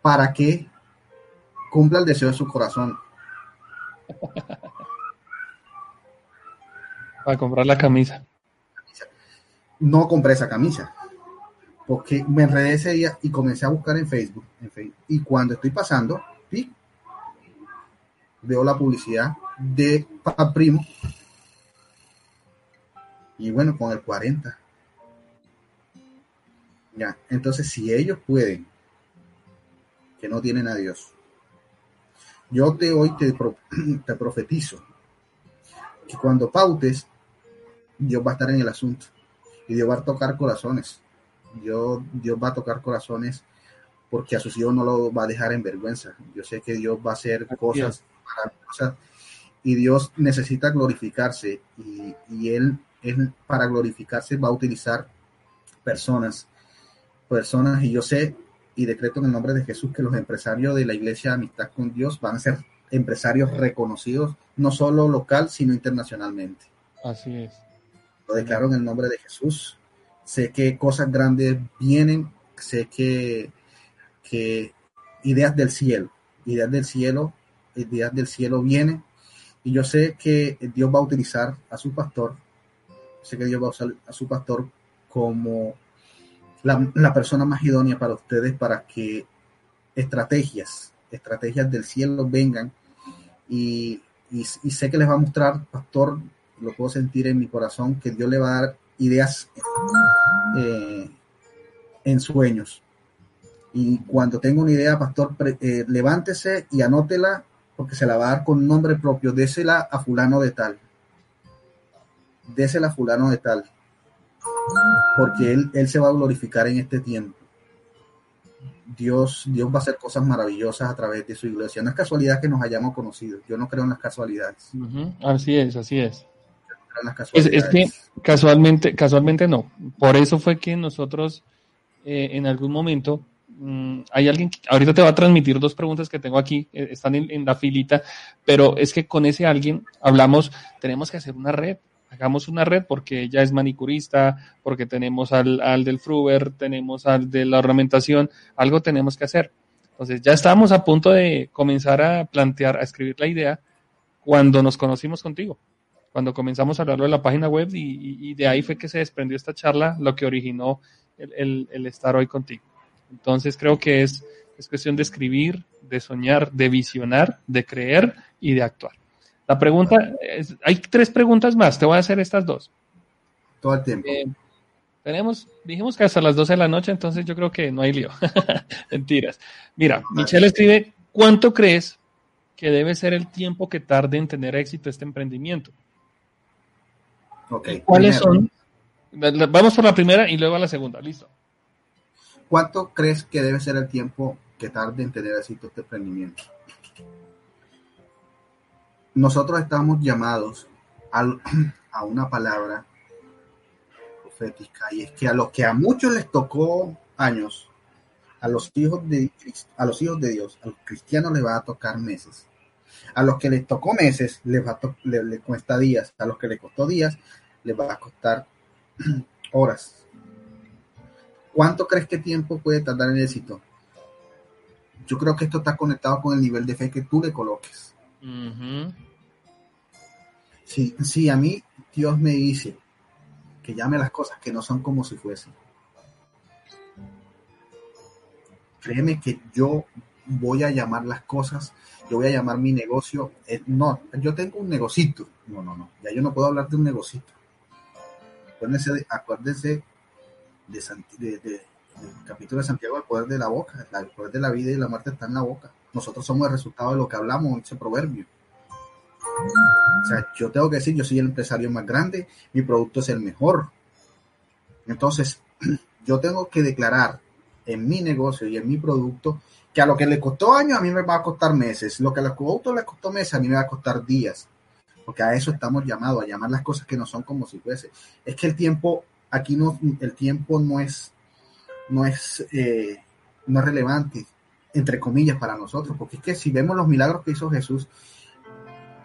para que cumpla el deseo de su corazón. Para comprar la camisa. No compré esa camisa, porque me enredé ese día y comencé a buscar en Facebook. Y cuando estoy pasando, veo la publicidad de Papá Primo. Y bueno, con el 40 entonces si ellos pueden, que no tienen a Dios, yo te hoy te, te profetizo que cuando pautes, Dios va a estar en el asunto y Dios va a tocar corazones. Dios, Dios va a tocar corazones porque a sus hijos no lo va a dejar en vergüenza. Yo sé que Dios va a hacer cosas y Dios necesita glorificarse y, y él, él, para glorificarse va a utilizar personas personas y yo sé y decreto en el nombre de Jesús que los empresarios de la Iglesia de Amistad con Dios van a ser empresarios reconocidos, no solo local, sino internacionalmente. Así es. Lo declaro en el nombre de Jesús. Sé que cosas grandes vienen, sé que, que ideas del cielo, ideas del cielo, ideas del cielo vienen. Y yo sé que Dios va a utilizar a su pastor, sé que Dios va a usar a su pastor como la, persona más idónea para ustedes para que estrategias, estrategias del cielo vengan y, sé que les va a mostrar, pastor, lo puedo sentir en mi corazón, que Dios le va a dar ideas eh, en sueños. Y cuando tenga una idea, pastor, eh, levántese y anótela porque se la va a dar con nombre propio. Désela a fulano de tal. Désela a fulano de tal porque él, él se va a glorificar en este tiempo. Dios, Dios va a hacer cosas maravillosas a través de su iglesia. No es casualidad que nos hayamos conocido. Yo no creo en las casualidades. Así es, así es. Es, que casualmente, casualmente no. Por eso fue que nosotros eh, en algún momento mm, hay alguien, ahorita te va a transmitir dos preguntas que tengo aquí, eh, están en, en, la filita, pero es que con ese alguien hablamos, tenemos que hacer una red, hagamos una red porque ella es manicurista, porque tenemos al, al del Fruber, tenemos al de la ornamentación, algo tenemos que hacer. Entonces ya estábamos a punto de comenzar a plantear, a escribir la idea cuando nos conocimos contigo, cuando comenzamos a hablarlo de la página web y, de ahí fue que se desprendió esta charla, lo que originó el, el, estar hoy contigo. Entonces creo que es, es cuestión de escribir, de soñar, de visionar, de creer y de actuar. La pregunta, es, hay tres preguntas más, te voy a hacer estas dos. Todo el tiempo. Eh, tenemos, dijimos que hasta las 12 de la noche, entonces yo creo que no hay lío. Mentiras. Mira, Michelle escribe, ¿cuánto crees que debe ser el tiempo que tarde en tener éxito este emprendimiento? Ok. ¿Cuáles son? Vamos por la primera y luego a la segunda, listo. ¿Cuánto crees que debe ser el tiempo que tarde en tener éxito este emprendimiento? Nosotros estamos llamados a, una palabra profética y es que a los que a muchos les tocó años, a los hijos de a los hijos de Dios, a los cristianos les va a tocar meses. A los que les tocó meses les va a le, cuesta días, a los que les costó días les va a costar horas. ¿Cuánto crees que tiempo puede tardar el éxito? Yo creo que esto está conectado con el nivel de fe que tú le coloques. Si, a mí Dios me dice que llame las cosas que no son como si fuesen, créeme que yo voy a llamar las cosas, yo voy a llamar mi negocio, eh, no, yo tengo un negocito, no, no, no, ya yo no puedo hablar de un negocito. Acuérdense, acuérdense de, del capítulo de Santiago, el poder de la boca, el poder de la vida y la muerte está en la boca. Nosotros somos el resultado de lo que hablamos ese proverbio. O sea, yo tengo que decir, yo soy el empresario más grande, mi producto es el mejor. Entonces, yo tengo que declarar en mi negocio y en mi producto que a lo que le costó años a mí me va a costar meses, lo que a los productos le costó meses a mí me va a costar días, porque a eso estamos llamados, a llamar las cosas que no son como si fuese. Es que el tiempo, aquí no, el tiempo no es, no es, eh, no es relevante, entre comillas, para nosotros, porque es que si vemos los milagros que hizo Jesús,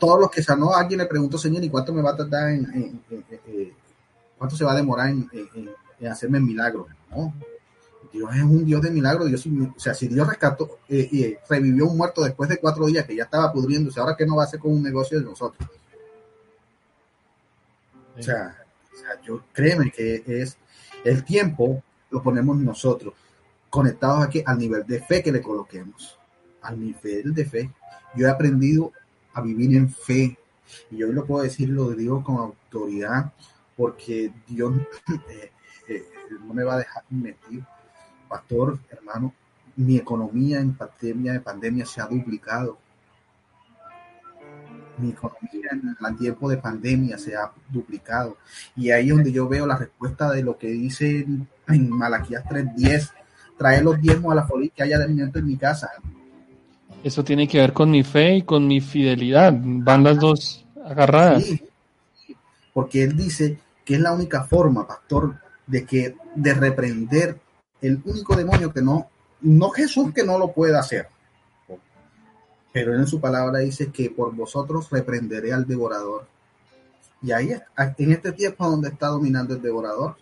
todos los que sanó, alguien le preguntó, Señor, ¿y cuánto me va a tardar en, cuánto se va a demorar en, hacerme el milagro? No, Dios es un Dios de milagro. Dios, o sea, si Dios rescató eh, y revivió un muerto después de cuatro días que ya estaba pudriéndose, ahora qué no va a hacer con un negocio de nosotros. O, sea, yo créeme que es el tiempo lo ponemos nosotros, conectados aquí al nivel de fe que le coloquemos, al nivel de fe. Yo he aprendido a vivir en fe. Y yo lo puedo decir, lo digo con autoridad, porque Dios eh, eh, no me va a dejar mentir. Pastor, hermano, mi economía en pandemia, de pandemia se ha duplicado. Mi economía en el tiempo de pandemia se ha duplicado. Y ahí es donde yo veo la respuesta de lo que dice en Malaquías 3.10, traer los diezmos a la folia que haya de alimento en mi casa. Eso tiene que ver con mi fe y con mi fidelidad. Van las dos agarradas. Porque él dice que es la única forma, pastor, de que de reprender el único demonio que no no Jesús que no lo pueda hacer, pero en su palabra dice que por vosotros reprenderé al devorador. Y ahí, en este tiempo donde está dominando el devorador,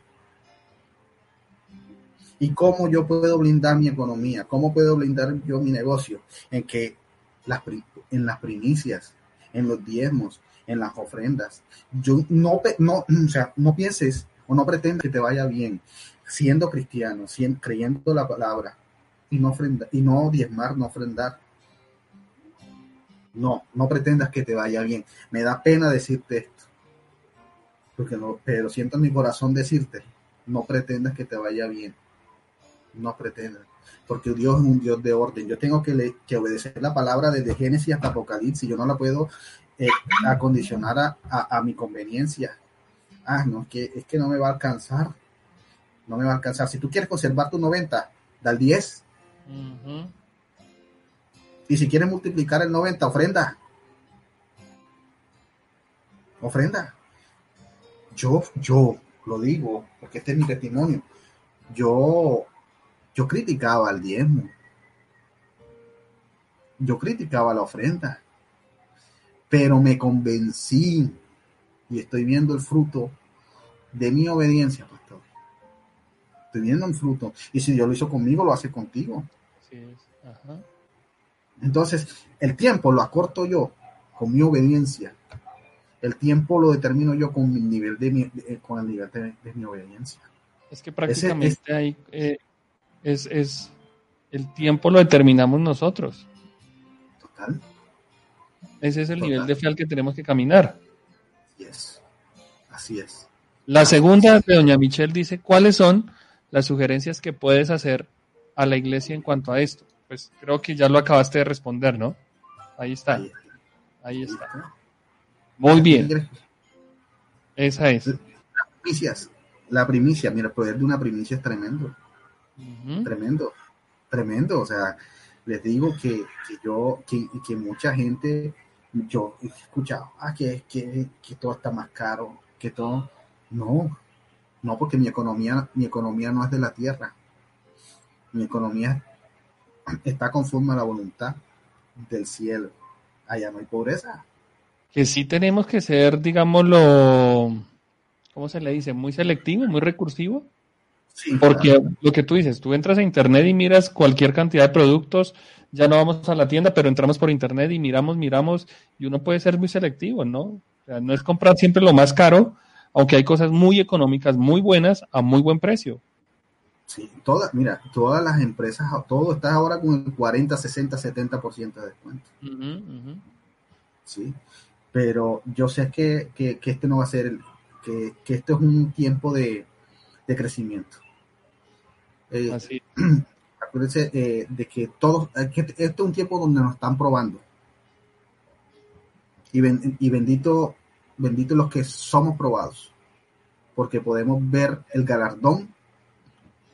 y cómo yo puedo blindar mi economía, cómo puedo blindar yo mi negocio, en que las, en las primicias, en los diezmos, en las ofrendas, yo no, no, o sea, no pienses o no pretendas que te vaya bien siendo cristiano, siendo, creyendo la palabra y no, ofrenda, y no diezmar, no ofrendar no, no pretendas que te vaya bien. Me da pena decirte esto. Porque no, pero siento en mi corazón decirte, no pretendas que te vaya bien. No pretendas. Porque Dios es un Dios de orden. Yo tengo que, que obedecer la palabra desde Génesis hasta Apocalipsis. Yo no la puedo eh, acondicionar a, a, mi conveniencia. Ah, no, es que, es que no me va a alcanzar. No me va a alcanzar. Si tú quieres conservar tu 90, da el 10. Y si quieres multiplicar el 90, ofrenda. Ofrenda. Yo, yo lo digo, porque este es mi testimonio. Yo, yo criticaba el diezmo. Yo criticaba la ofrenda. Pero me convencí y estoy viendo el fruto de mi obediencia, pastor. Estoy viendo el fruto. Y si Dios lo hizo conmigo, lo hace contigo. Ajá. Entonces, el tiempo lo acorto yo con mi obediencia. El tiempo lo determino yo con mi nivel de mi, eh, con el nivel de, mi obediencia. Es que prácticamente ahí eh, es, es, el tiempo lo determinamos nosotros. Total. Ese es el nivel de fe al que tenemos que caminar. Yes. Así es. La segunda de doña Michelle dice, ¿cuáles son las sugerencias que puedes hacer a la iglesia en cuanto a esto? pues creo que ya lo acabaste de responder, ¿no? Ahí está. Ahí está. Muy bien. Esa es. Las primicias. La primicia, mira, el poder de una primicia es tremendo. Tremendo. Tremendo. O sea, les digo que, yo, que, que, mucha gente, yo he escuchado, ah, que, que, que todo está más caro, que todo. No, no, porque mi economía, mi economía no es de la tierra. Mi economía está conforme a la voluntad del cielo. Allá no hay pobreza. Que sí tenemos que ser, digámoslo, ¿cómo se le dice? Muy selectivo, muy recursivo. Porque lo que tú dices, tú entras a internet y miras cualquier cantidad de productos, ya no vamos a la tienda, pero entramos por internet y miramos, miramos, y uno puede ser muy selectivo, ¿no? O sea, no es comprar siempre lo más caro, aunque hay cosas muy económicas, muy buenas, a muy buen precio. Sí, todas, mira, todas las empresas, todo está ahora con el 40, 60, 70% de descuento. Sí, pero yo sé que, que, este no va a ser, que, que esto es un tiempo de, crecimiento. Eh, Así. Acuérdense eh, de que todos, que esto es un tiempo donde nos están probando. Y, y bendito, bendito los que somos probados, porque podemos ver el galardón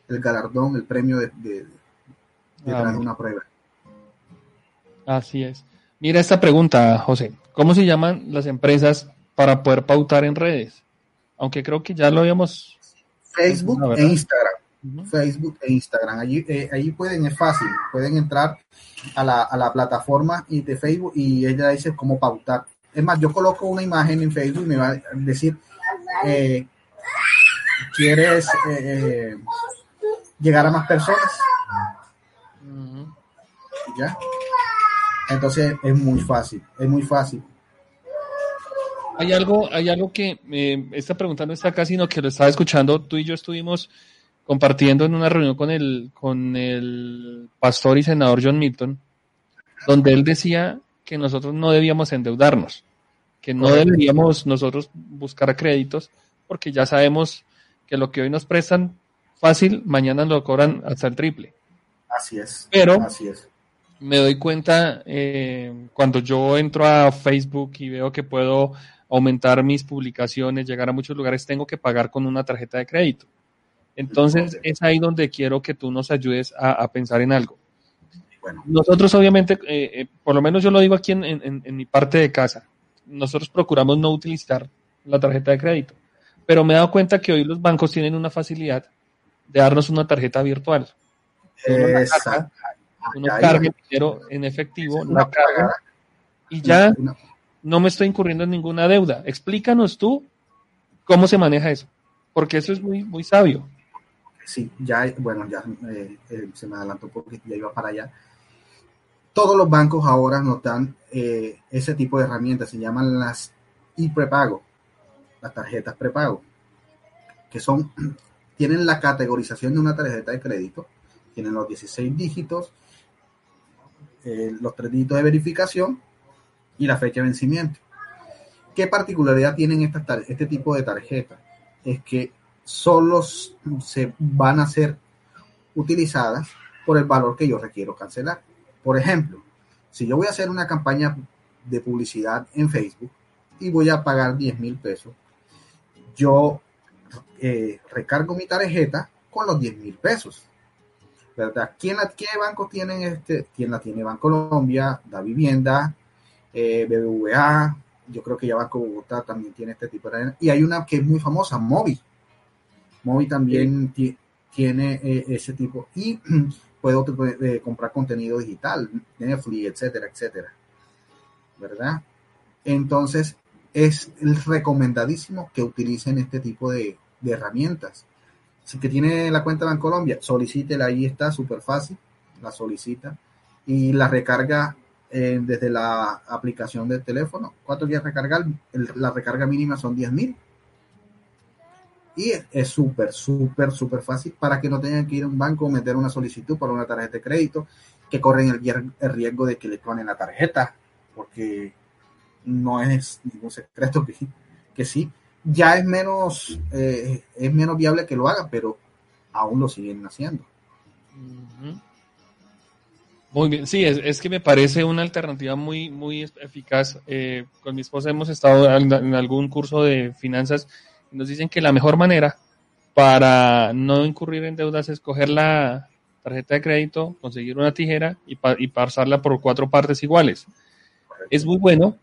el galardón, el premio de, de, ah, una prueba. Así es. Mira esta pregunta, José. ¿Cómo se llaman las empresas para poder pautar en redes? Aunque creo que ya lo habíamos... Facebook e Instagram. Facebook e Instagram. Allí, eh, pueden, es fácil, pueden entrar a la, a la plataforma de Facebook y ella dice cómo pautar. Es más, yo coloco una imagen en Facebook y me va a decir, eh, ¿quieres eh, llegar a más personas. ¿Ya? Entonces es muy fácil, es muy fácil. Hay algo, hay algo que eh, esta pregunta no está acá, sino que lo estaba escuchando. Tú y yo estuvimos compartiendo en una reunión con el, con el pastor y senador John Milton, donde él decía que nosotros no debíamos endeudarnos, que no deberíamos nosotros buscar créditos, porque ya sabemos que lo que hoy nos prestan fácil, mañana lo cobran hasta el triple. Así es. Pero así es. me doy cuenta eh, cuando yo entro a Facebook y veo que puedo aumentar mis publicaciones, llegar a muchos lugares, tengo que pagar con una tarjeta de crédito. Entonces es ahí donde quiero que tú nos ayudes a, pensar en algo. Nosotros obviamente, eh, eh, por lo menos yo lo digo aquí en, en mi parte de casa, nosotros procuramos no utilizar la tarjeta de crédito, pero me he dado cuenta que hoy los bancos tienen una facilidad de darnos una tarjeta virtual. uno carga el dinero en efectivo, la carga y ya no me estoy incurriendo en ninguna deuda. Explícanos tú cómo se maneja eso, porque eso es muy, muy sabio. Sí, ya, bueno, ya eh, eh, se me adelantó porque ya iba para allá. Todos los bancos ahora nos dan eh, ese tipo de herramientas, se llaman las e-prepago, las tarjetas prepago, que son, tienen la categorización de una tarjeta de crédito, tienen los 16 dígitos, los tres dígitos de verificación y la fecha de vencimiento. ¿Qué particularidad tienen este tipo de tarjetas? Es que solo se van a ser utilizadas por el valor que yo requiero cancelar. Por ejemplo, si yo voy a hacer una campaña de publicidad en Facebook y voy a pagar 10 mil pesos, yo eh, recargo mi tarjeta con los 10 mil pesos. ¿Verdad? ¿Quién la, ¿Qué bancos tienen este? ¿Quién la tiene? Banco Colombia, Da Vivienda, eh, BBVA, yo creo que ya Banco Bogotá también tiene este tipo de... Y hay una que es muy famosa, Movi. Movi también tiene eh, ese tipo. Y puede eh, comprar contenido digital, Netflix, etcétera, etcétera. ¿Verdad? Entonces, es recomendadísimo que utilicen este tipo de, de herramientas. Si que tiene la cuenta de Colombia, solicítela, ahí está, súper fácil, la solicita y la recarga eh, desde la aplicación del teléfono. ¿Cuántos días recargar? la recarga mínima son 10 mil. Y es súper, súper, súper fácil para que no tengan que ir a un banco, meter una solicitud para una tarjeta de crédito, que corren el, riesgo de que le clonen la tarjeta, porque no es ningún secreto que, que sí. Ya es menos, eh, es menos viable que lo haga, pero aún lo siguen haciendo. Muy bien, sí, es, que me parece una alternativa muy, muy eficaz. Eh, con mi esposa hemos estado en, algún curso de finanzas nos dicen que la mejor manera para no incurrir en deudas es coger la tarjeta de crédito, conseguir una tijera y, y pasarla por cuatro partes iguales. Es muy bueno,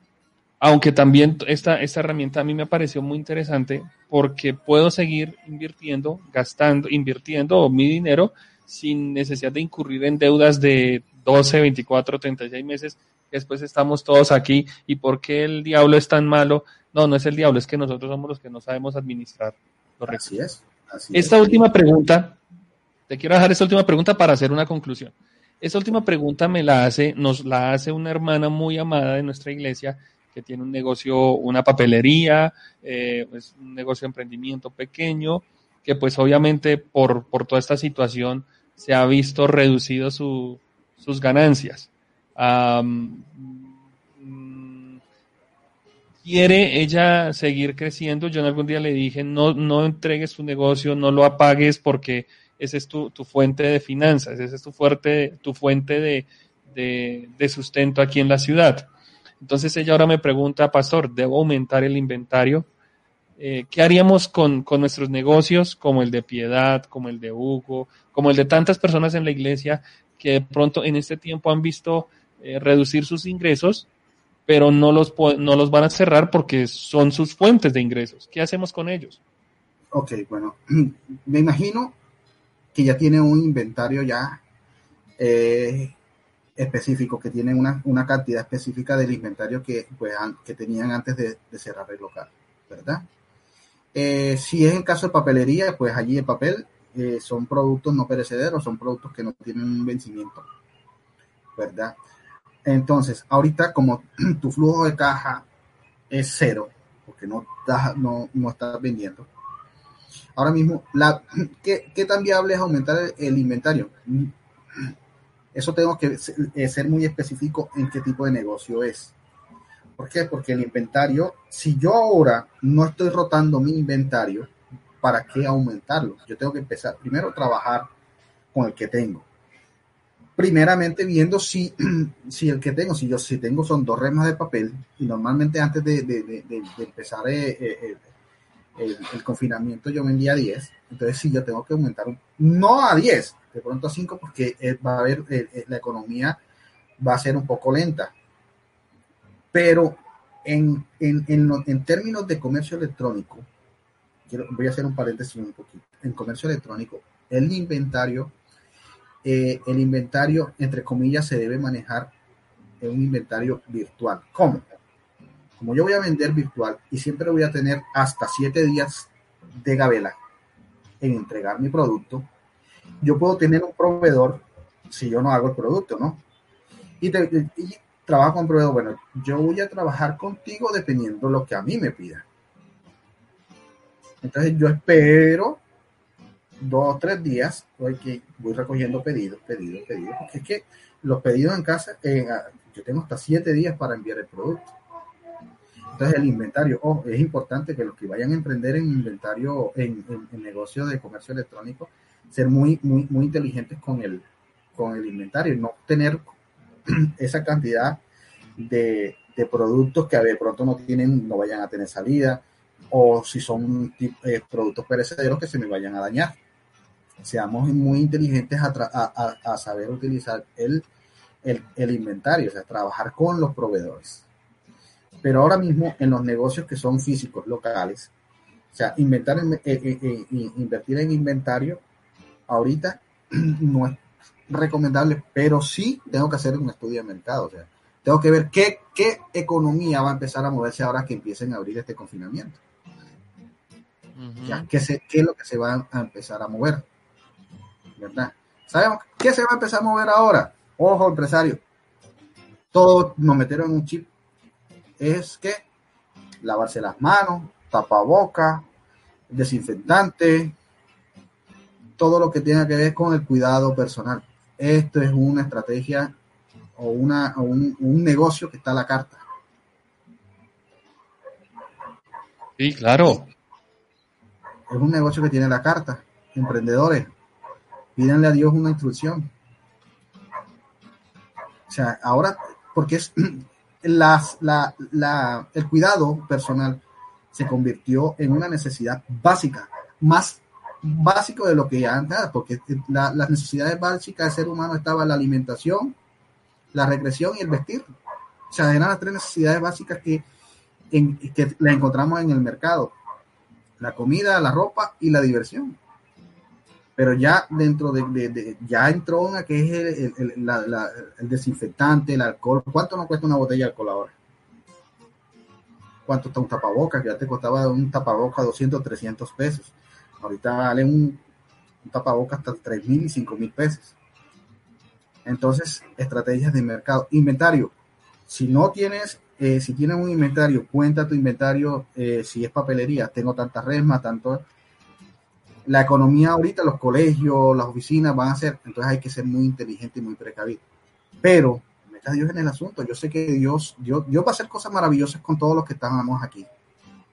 aunque también esta, esta herramienta a mí me pareció muy interesante porque puedo seguir invirtiendo, gastando, invirtiendo mi dinero sin necesidad de incurrir en deudas de 12, 24, 36 meses, después estamos todos aquí y por qué el diablo es tan malo. No, no es el diablo, es que nosotros somos los que no sabemos administrar Así es. esta última pregunta, te quiero dejar esta última pregunta para hacer una conclusión. Esta última pregunta me la hace, nos la hace una hermana muy amada de nuestra iglesia que tiene un negocio, una papelería, eh, es un negocio de emprendimiento pequeño, que pues obviamente por, por toda esta situación se ha visto reducido su, sus ganancias. Quiere ella seguir creciendo. Yo en algún día le dije, no, no entregues tu negocio, no lo apagues porque esa es tu, fuente de finanzas, esa es tu, fuerte, tu fuente de, de, sustento aquí en la ciudad. Entonces ella ahora me pregunta, pastor, ¿debo aumentar el inventario? Eh, ¿Qué haríamos con, con, nuestros negocios como el de Piedad, como el de Hugo, como el de tantas personas en la iglesia que de pronto en este tiempo han visto eh, reducir sus ingresos, pero no los, no los van a cerrar porque son sus fuentes de ingresos. ¿Qué hacemos con ellos? Ok, bueno, me imagino que ya tiene un inventario ya eh, específico, que tiene una, una, cantidad específica del inventario que, pues, que tenían antes de, cerrar el local, ¿verdad? Eh, si es el caso de papelería, pues allí el papel eh, son productos no perecederos, son productos que no tienen un vencimiento, ¿verdad? Entonces, ahorita como tu flujo de caja es cero, porque no estás, vendiendo, ahora mismo, ¿qué, ¿qué, tan viable es aumentar el, inventario? Eso tengo que eh, ser muy específico en qué tipo de negocio es. ¿Por qué? Porque el inventario, si yo ahora no estoy rotando mi inventario, ¿para qué aumentarlo? Yo tengo que empezar primero a trabajar con el que tengo. Primeramente viendo si, si el que tengo, si yo si tengo son dos remas de papel, y normalmente antes de, empezar eh, eh, eh, el, confinamiento yo vendía 10, entonces si yo tengo que aumentar, no a 10, de pronto a 5 porque va a haber, la economía va a ser un poco lenta. Pero en, en, en términos de comercio electrónico, voy a hacer un paréntesis un poquito. En comercio electrónico, el inventario eh, el inventario, entre comillas, se debe manejar en un inventario virtual. ¿Cómo? Como yo voy a vender virtual y siempre voy a tener hasta siete días de gabela en entregar mi producto, yo puedo tener un proveedor si yo no hago el producto, ¿no? Y, trabajo con proveedor, bueno, yo voy a trabajar contigo dependiendo lo que a mí me pida. Entonces yo espero dos o tres días, voy, que voy recogiendo pedidos, pedidos, pedidos, porque es que los pedidos en casa, ah, yo tengo hasta siete días para enviar el producto. Entonces el inventario, oh, es importante que los que vayan a emprender en inventario, en, en, negocio de comercio electrónico, ser muy, muy, muy inteligentes con el, con el inventario, no tener esa cantidad de, de productos que de pronto no tienen, no vayan a tener salida, o si son eh, productos perecederos que se me vayan a dañar seamos muy inteligentes a, saber utilizar el, el, inventario, o sea, trabajar con los proveedores. Pero ahora mismo en los negocios que son físicos, locales, o sea, inventar, eh, eh, eh, invertir en inventario ahorita no es recomendable, pero sí tengo que hacer un estudio de mercado, o sea, tengo que ver qué, qué economía va a empezar a moverse ahora que empiecen a abrir este confinamiento. ya, ¿qué, se, ¿Qué es lo que se va a empezar a mover? ¿Verdad? ¿Sabemos qué se va a empezar a mover ahora? Ojo, empresario. Todos nos metieron en un chip. Es que lavarse las manos, tapaboca, desinfectante, todo lo que tenga que ver con el cuidado personal. Esto es una estrategia o, una, un, un negocio que está a la carta. Sí, claro. Es un negocio que tiene la carta. Emprendedores, pídanle a Dios una instrucción. O sea, ahora, porque es las, la, la, el cuidado personal se convirtió en una necesidad básica, más básico de lo que antes, porque las necesidades básicas del ser humano estaban la alimentación, la regresión y el vestir. O sea, eran las tres necesidades básicas que, en, que las encontramos en el mercado. La comida, la ropa y la diversión pero ya dentro de, ya entró una que es el, desinfectante, el alcohol. ¿Cuánto nos cuesta una botella de alcohol ahora? ¿Cuánto está un tapabocas? Ya te costaba un tapabocas 200, 300 pesos. Ahorita vale un, un tapabocas hasta 3 mil y 5 mil pesos. Entonces, estrategias de mercado. Inventario. Si no tienes, eh, si tienes un inventario, cuenta tu inventario. Eh, si es papelería, tengo tantas resmas, tanto la economía ahorita, los colegios, las oficinas van a ser, entonces hay que ser muy inteligente y muy precavido. Pero, meta Dios en el asunto, yo sé que Dios, Dios, Dios va a hacer cosas maravillosas con todos los que estamos aquí.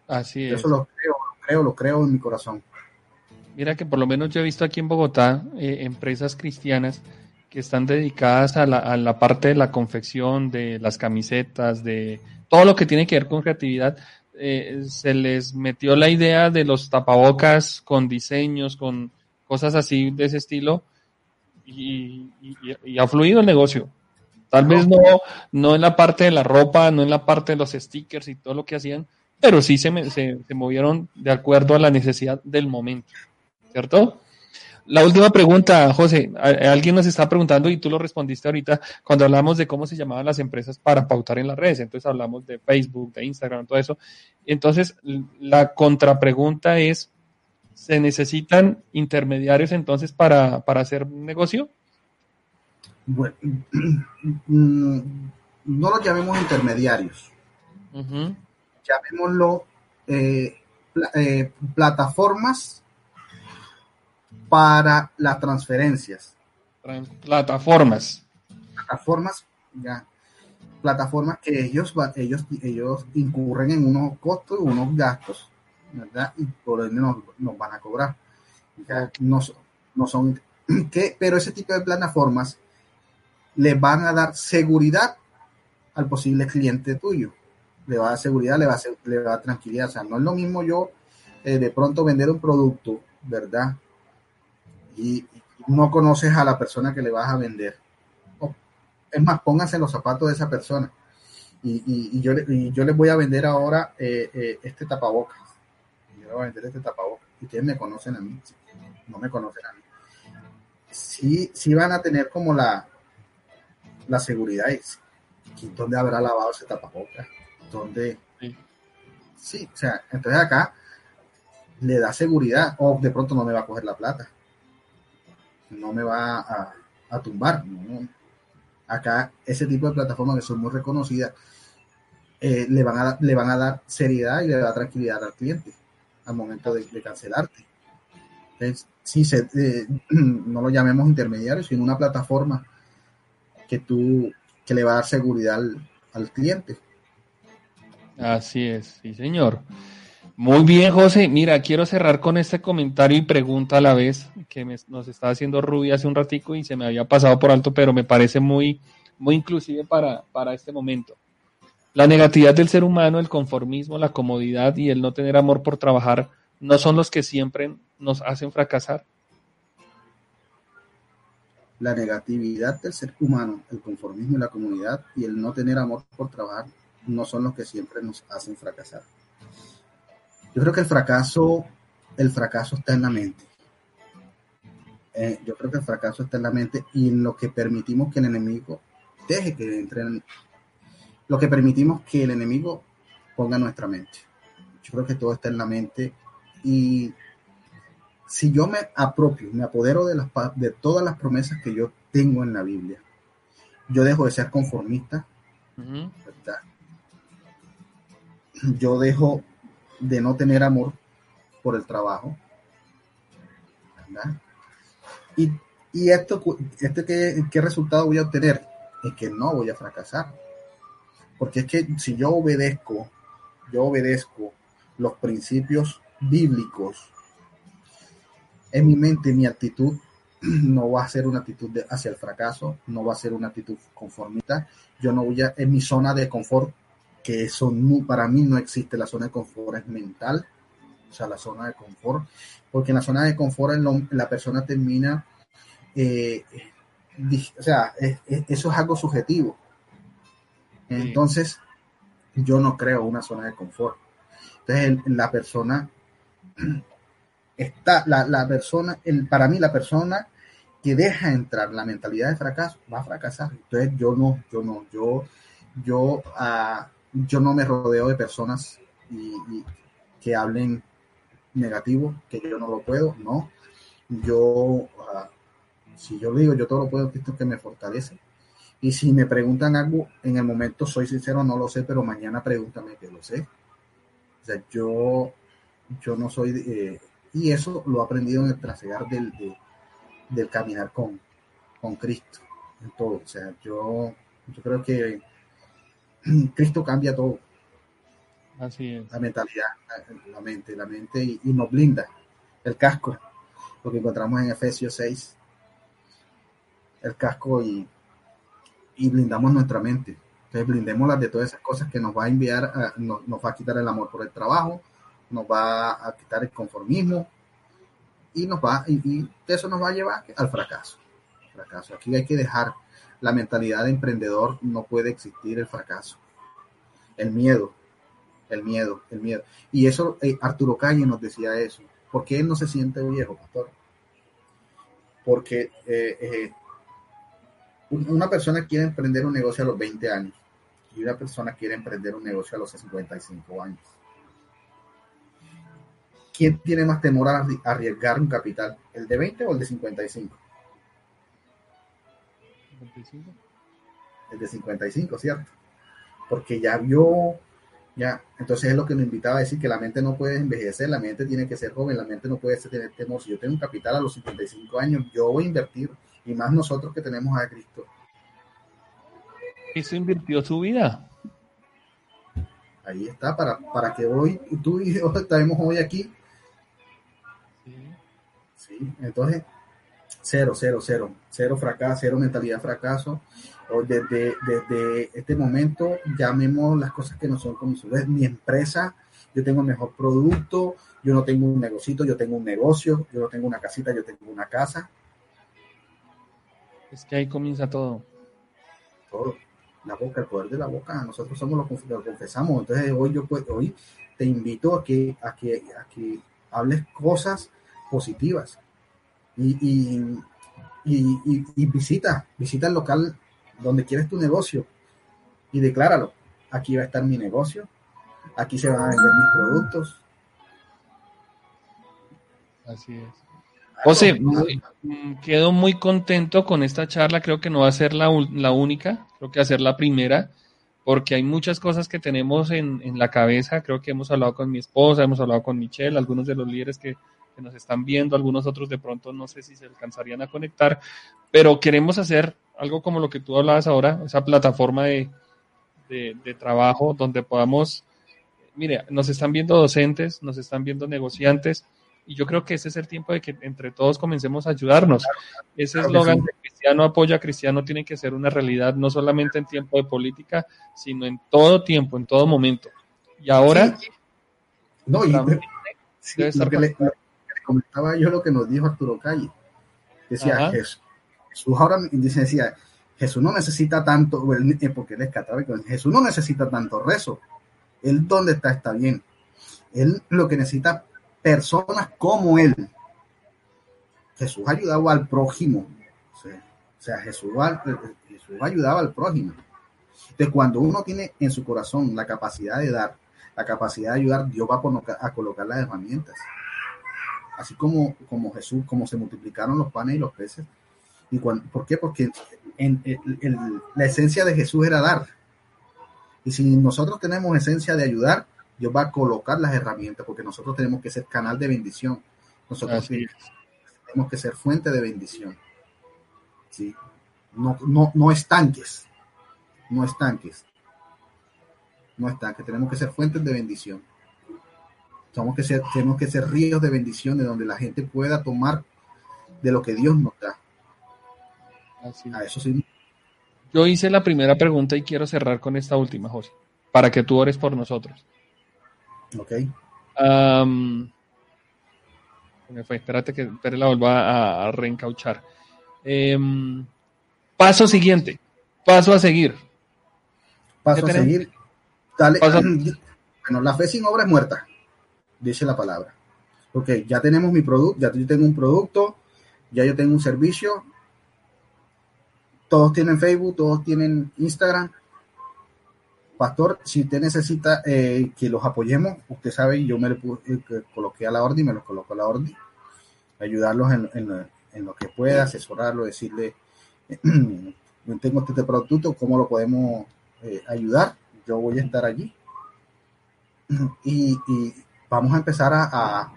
Así es. Yo eso lo creo, lo creo, lo creo en mi corazón. Mira que por lo menos yo he visto aquí en Bogotá eh, empresas cristianas que están dedicadas a la, a la parte de la confección, de las camisetas, de todo lo que tiene que ver con creatividad, eh, se les metió la idea de los tapabocas con diseños, con cosas así de ese estilo y, ha fluido el negocio. Tal vez no, no en la parte de la ropa, no en la parte de los stickers y todo lo que hacían, pero sí se, se, se movieron de acuerdo a la necesidad del momento, ¿cierto? La última pregunta, José, alguien nos está preguntando y tú lo respondiste ahorita cuando hablamos de cómo se llamaban las empresas para pautar en las redes. Entonces hablamos de Facebook, de Instagram, todo eso. Entonces, la contrapregunta es, ¿se necesitan intermediarios entonces para, hacer negocio? Bueno, no los llamemos intermediarios. Llamémoslo eh, eh, plataformas para las transferencias. Plataformas. Plataformas, ya. Plataformas que ellos, ellos, ellos incurren en unos costos y unos gastos, ¿verdad? Y por ende nos, van a cobrar. no, no son, que, pero ese tipo de plataformas le van a dar seguridad al posible cliente tuyo. Le va a dar seguridad, le va a, le va a dar tranquilidad. O sea, no es lo mismo yo eh, de pronto vender un producto, ¿verdad? Y, no conoces a la persona que le vas a vender. es más, pónganse los zapatos de esa persona. Y, yo, yo les voy a vender ahora eh, eh, este tapabocas. Yo voy a vender este tapabocas. Y ustedes me conocen a mí. No me conocen a mí. sí, sí van a tener como la, la seguridad. Es, ¿Dónde habrá lavado ese tapabocas? ¿Dónde? Sí. sí, o sea, entonces acá le da seguridad o de pronto no me va a coger la plata. No me va a, a tumbar. Acá ese tipo de plataformas que son muy reconocidas eh, le, van a, le van a dar seriedad y le da tranquilidad al cliente al momento de, cancelarte. Entonces, si se, eh, no lo llamemos intermediario, sino una plataforma que tú que le va a dar seguridad al, cliente. Así es, sí, señor. Muy bien, José. Mira, quiero cerrar con este comentario y pregunta a la vez que nos estaba haciendo Rubia hace un ratico y se me había pasado por alto, pero me parece muy, muy inclusive para, para este momento. La negatividad del ser humano, el conformismo, la comodidad y el no tener amor por trabajar no son los que siempre nos hacen fracasar. La negatividad del ser humano, el conformismo y la comodidad y el no tener amor por trabajar no son los que siempre nos hacen fracasar. Yo creo que el fracaso, el fracaso está en la mente. Eh, yo creo que el fracaso está en la mente y en lo que permitimos que el enemigo deje que entre en, lo que permitimos que el enemigo ponga en nuestra mente. Yo creo que todo está en la mente y si yo me apropio, me apodero de, las, de todas las promesas que yo tengo en la Biblia, yo dejo de ser conformista, yo dejo de no tener amor por el trabajo, Y, esto, este ¿qué, ¿qué resultado voy a obtener? Es que no voy a fracasar porque es que si yo obedezco, yo obedezco los principios bíblicos, en mi mente mi actitud no va a ser una actitud hacia el fracaso, no va a ser una actitud conformista. Yo no voy a, en mi zona de confort, que eso para mí no existe, la zona de confort es mental, o sea, la zona de confort, porque en la zona de confort la persona termina, eh, o sea, eso es algo subjetivo. Entonces, yo no creo una zona de confort. Entonces, la persona está, la, persona, el, para mí, la persona que deja entrar la mentalidad de fracaso va a fracasar. Entonces, yo no, yo no, yo, yo, uh, yo no me rodeo de personas y, que hablen negativo, que yo no lo puedo, no. Yo, ah, si yo digo, yo todo lo puedo, esto que me fortalece y si me preguntan algo, en el momento soy sincero, no lo sé, pero mañana pregúntame que lo sé. O sea, yo, yo no soy... Eh, y eso lo he aprendido en el trasegar del, del caminar con, con Cristo, en. O sea, yo, yo creo que Cristo cambia todo. Así es. La mentalidad, la mente, la mente y, y nos blinda. El casco, lo que encontramos en Efesios 6. El casco y y blindamos nuestra mente. Entonces blindémosla de todas esas cosas que nos va a enviar, nos, va a quitar el amor por el trabajo, nos va a quitar el conformismo y nos va y, eso nos va a llevar al fracaso. fracaso. Aquí hay que dejar la mentalidad de emprendedor, no puede existir el fracaso. El miedo, el miedo, el miedo. Y eso eh, Arturo Calle nos decía eso. ¿Por qué él no se siente viejo, pastor? Porque eh, eh, una persona quiere emprender un negocio a los 20 años y una persona quiere emprender un negocio a los 55 años. ¿Quién tiene más temor a arriesgar un capital? ¿El de 20 o el de 55? 55. El de 55, ¿cierto? Porque ya vio, ya, entonces es lo que nos invitaba a decir, que la mente no puede envejecer, la mente tiene que ser joven, la mente no puede tener temor. Si yo tengo un capital a los 55 años, yo voy a invertir y más nosotros que tenemos a Cristo. Eso invirtió su vida. Ahí está, para, para que hoy tú y yo estemos hoy aquí. Sí. entonces, cero, cero, cero, cero fracaso, cero mentalidad fracaso. Desde, desde este momento, llamemos las cosas que no son como su vez. Mi empresa, yo tengo el mejor producto, yo no tengo un negocito, yo tengo un negocio, yo no tengo una casita, yo tengo una casa es que ahí comienza todo. Todo. La boca, el poder de la boca. Nosotros somos los que lo confesamos. Entonces hoy yo hoy te invito a que, a que, a que hables cosas positivas. Y, y, visita, visita el local donde quieres tu negocio y decláralo. Aquí va a estar mi negocio, aquí se van a vender mis productos. Así es. José, quedo muy contento con esta charla. Creo que no va a ser la, la, única, creo que va a ser la primera, porque hay muchas cosas que tenemos en, en, la cabeza. Creo que hemos hablado con mi esposa, hemos hablado con Michelle, algunos de los líderes que, que nos están viendo, algunos otros de pronto no sé si se alcanzarían a conectar, pero queremos hacer algo como lo que tú hablabas ahora, esa plataforma de, de, de trabajo donde podamos, mire, nos están viendo docentes, nos están viendo negociantes, y yo creo que ese es el tiempo de que entre todos comencemos a ayudarnos. Ese eslogan de cristiano apoya a cristiano tiene que ser una realidad no solamente en tiempo de política, sino en todo tiempo, en todo momento. Y ahora... No, y lo que le, comentaba yo lo que nos dijo Arturo Calle. Decía, Jesús, Jesús, ahora dice, decía, Jesús no necesita tanto, eh, porque él es católico, Jesús no necesita tanto rezo. Él donde está está bien. Él lo que necesita personas como él. Jesús ayudaba al prójimo. O sea, Jesús, Jesús ayudaba al prójimo. Entonces, cuando uno tiene en su corazón la capacidad de dar, la capacidad de ayudar, Dios va a colocar, a colocar las herramientas. Así como, como Jesús, como se multiplicaron los panes y los peces. ¿Y ¿Por qué? Porque en, la esencia de Jesús era dar. Y si nosotros tenemos esencia de ayudar, Dios va a colocar las herramientas porque nosotros tenemos que ser canal de bendición. Nosotros tenemos que ser fuente de bendición. ¿sí? No, no, no estanques. No estanques. No estanques. Tenemos que ser fuentes de bendición. Tenemos que ser, tenemos que ser ríos de bendición de donde la gente pueda tomar de lo que Dios nos da. A eso sí. Yo hice la primera pregunta y quiero cerrar con esta última, José, para que tú ores por nosotros. Ok. me fue, espérate que espérate la vuelva a, reencauchar. Em, paso siguiente, paso a seguir. Paso a seguir. Dale. Bueno, la fe sin obra es muerta, dice la palabra. Ok, ya tenemos mi producto, ya yo tengo un producto, ya yo tengo un servicio. Todos tienen Facebook, todos tienen Instagram, Pastor, si usted necesita eh, que los apoyemos, usted sabe, yo me le eh, coloqué a la orden y me los coloco a la orden. Ayudarlos en, lo que pueda, asesorarlo, decirle, yo tengo este producto, ¿cómo lo podemos eh, ayudar? Yo voy a estar allí. Y, vamos a empezar a,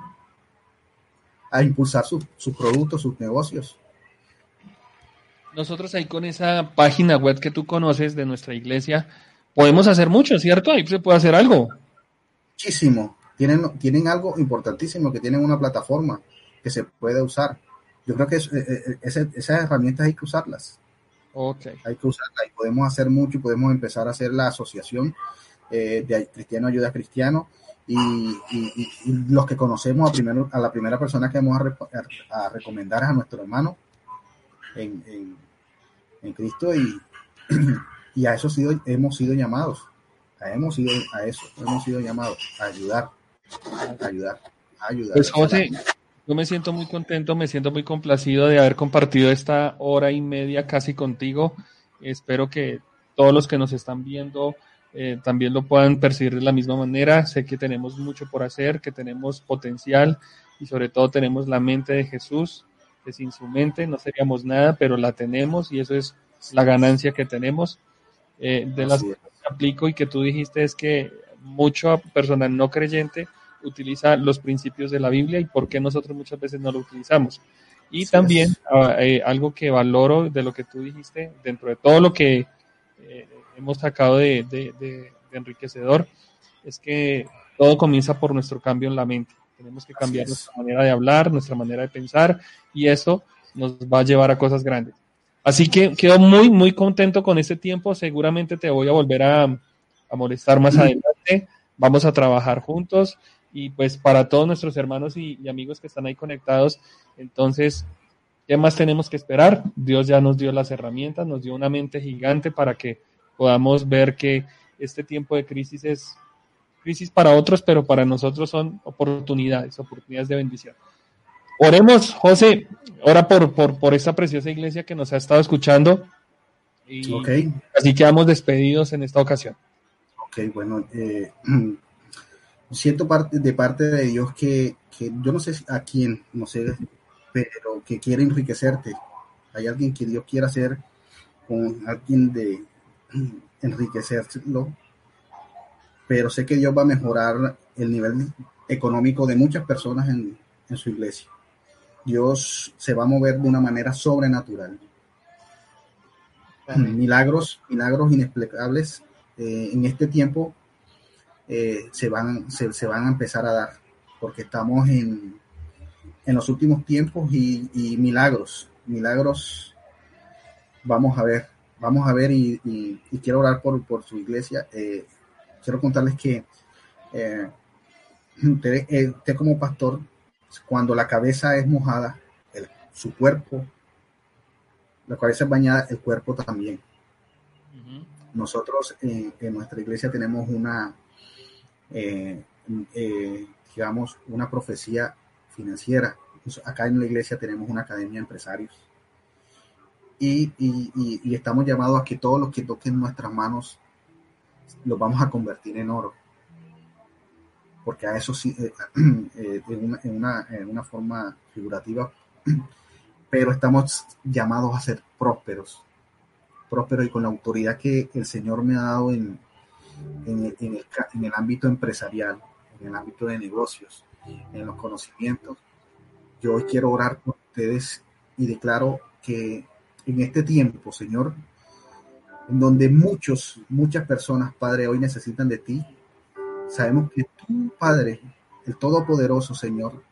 a, impulsar sus productos, sus negocios. Nosotros ahí con esa página web que tú conoces de nuestra iglesia, podemos hacer mucho, ¿cierto? Ahí se puede hacer algo. Muchísimo. Tienen, tienen algo importantísimo, que tienen una plataforma que se puede usar. Yo creo que eh, eh, esas herramientas hay que usarlas. Okay. Hay que usarlas y podemos hacer mucho y podemos empezar a hacer la asociación eh, de Cristiano Ayuda a Cristiano y, los que conocemos a, primero, a la primera persona que vamos a, recomendar es a nuestro hermano en, en, Cristo y, Y a eso hemos sido llamados. Hemos sido a eso, hemos sido llamados a ayudar, a ayudar, a ayudar. Pues José, yo me siento muy contento, me siento muy complacido de haber compartido esta hora y media casi contigo. Espero que todos los que nos están viendo eh, también lo puedan percibir de la misma manera. Sé que tenemos mucho por hacer, que tenemos potencial y sobre todo tenemos la mente de Jesús, que sin su mente no seríamos nada, pero la tenemos y eso es la ganancia que tenemos. Eh, de las que aplico y que tú dijiste es que mucha persona no creyente utiliza los principios de la Biblia y por qué nosotros muchas veces no lo utilizamos. Y también ah, eh, algo que valoro de lo que tú dijiste, dentro de todo lo que eh, hemos sacado de, enriquecedor, es que todo comienza por nuestro cambio en la mente. Tenemos que cambiar nuestra manera de hablar, nuestra manera de pensar y eso nos va a llevar a cosas grandes. Así que quedo muy, muy contento con este tiempo. Seguramente te voy a volver a, molestar más adelante. Vamos a trabajar juntos y pues para todos nuestros hermanos y, amigos que están ahí conectados, entonces, ¿qué más tenemos que esperar? Dios ya nos dio las herramientas, nos dio una mente gigante para que podamos ver que este tiempo de crisis es crisis para otros, pero para nosotros son oportunidades, oportunidades de bendición. Oremos, José, ora por, por, por esta preciosa iglesia que nos ha estado escuchando. Y Ok. así quedamos despedidos en esta ocasión. Ok, bueno, eh, siento parte, de parte de Dios que, que yo no sé a quién, no sé, pero que quiere enriquecerte. Hay alguien que Dios quiera hacer con alguien de enriquecerlo, pero sé que Dios va a mejorar el nivel económico de muchas personas en, en su iglesia. Dios se va a mover de una manera sobrenatural. Milagros, milagros inexplicables eh, en este tiempo eh, se, van, se, se van a empezar a dar, porque estamos en, en los últimos tiempos y, y milagros, milagros vamos a ver, vamos a ver y, y- y quiero orar por, por su iglesia. Eh, quiero contarles que eh, usted, eh, usted como pastor, cuando la cabeza es mojada, el- su cuerpo, la cabeza es bañada, el cuerpo también. Nosotros eh, en nuestra iglesia tenemos una, digamos, una profecía financiera. Acá en la iglesia tenemos una academia de empresarios. Y, y- y- y estamos llamados a que todos los que toquen nuestras manos los vamos a convertir en oro. Porque a eso sí, eh, eh, en, una, en una- forma figurativa, pero estamos llamados a ser prósperos próspero y con la autoridad que el Señor me ha dado en, en, el- el, en el ámbito empresarial, en el ámbito de negocios, en los conocimientos. Yo hoy quiero orar por ustedes y declaro que en este tiempo, Señor, en donde muchos, muchas personas, Padre, hoy necesitan de ti, sabemos que tú, Padre, el Todopoderoso, Señor,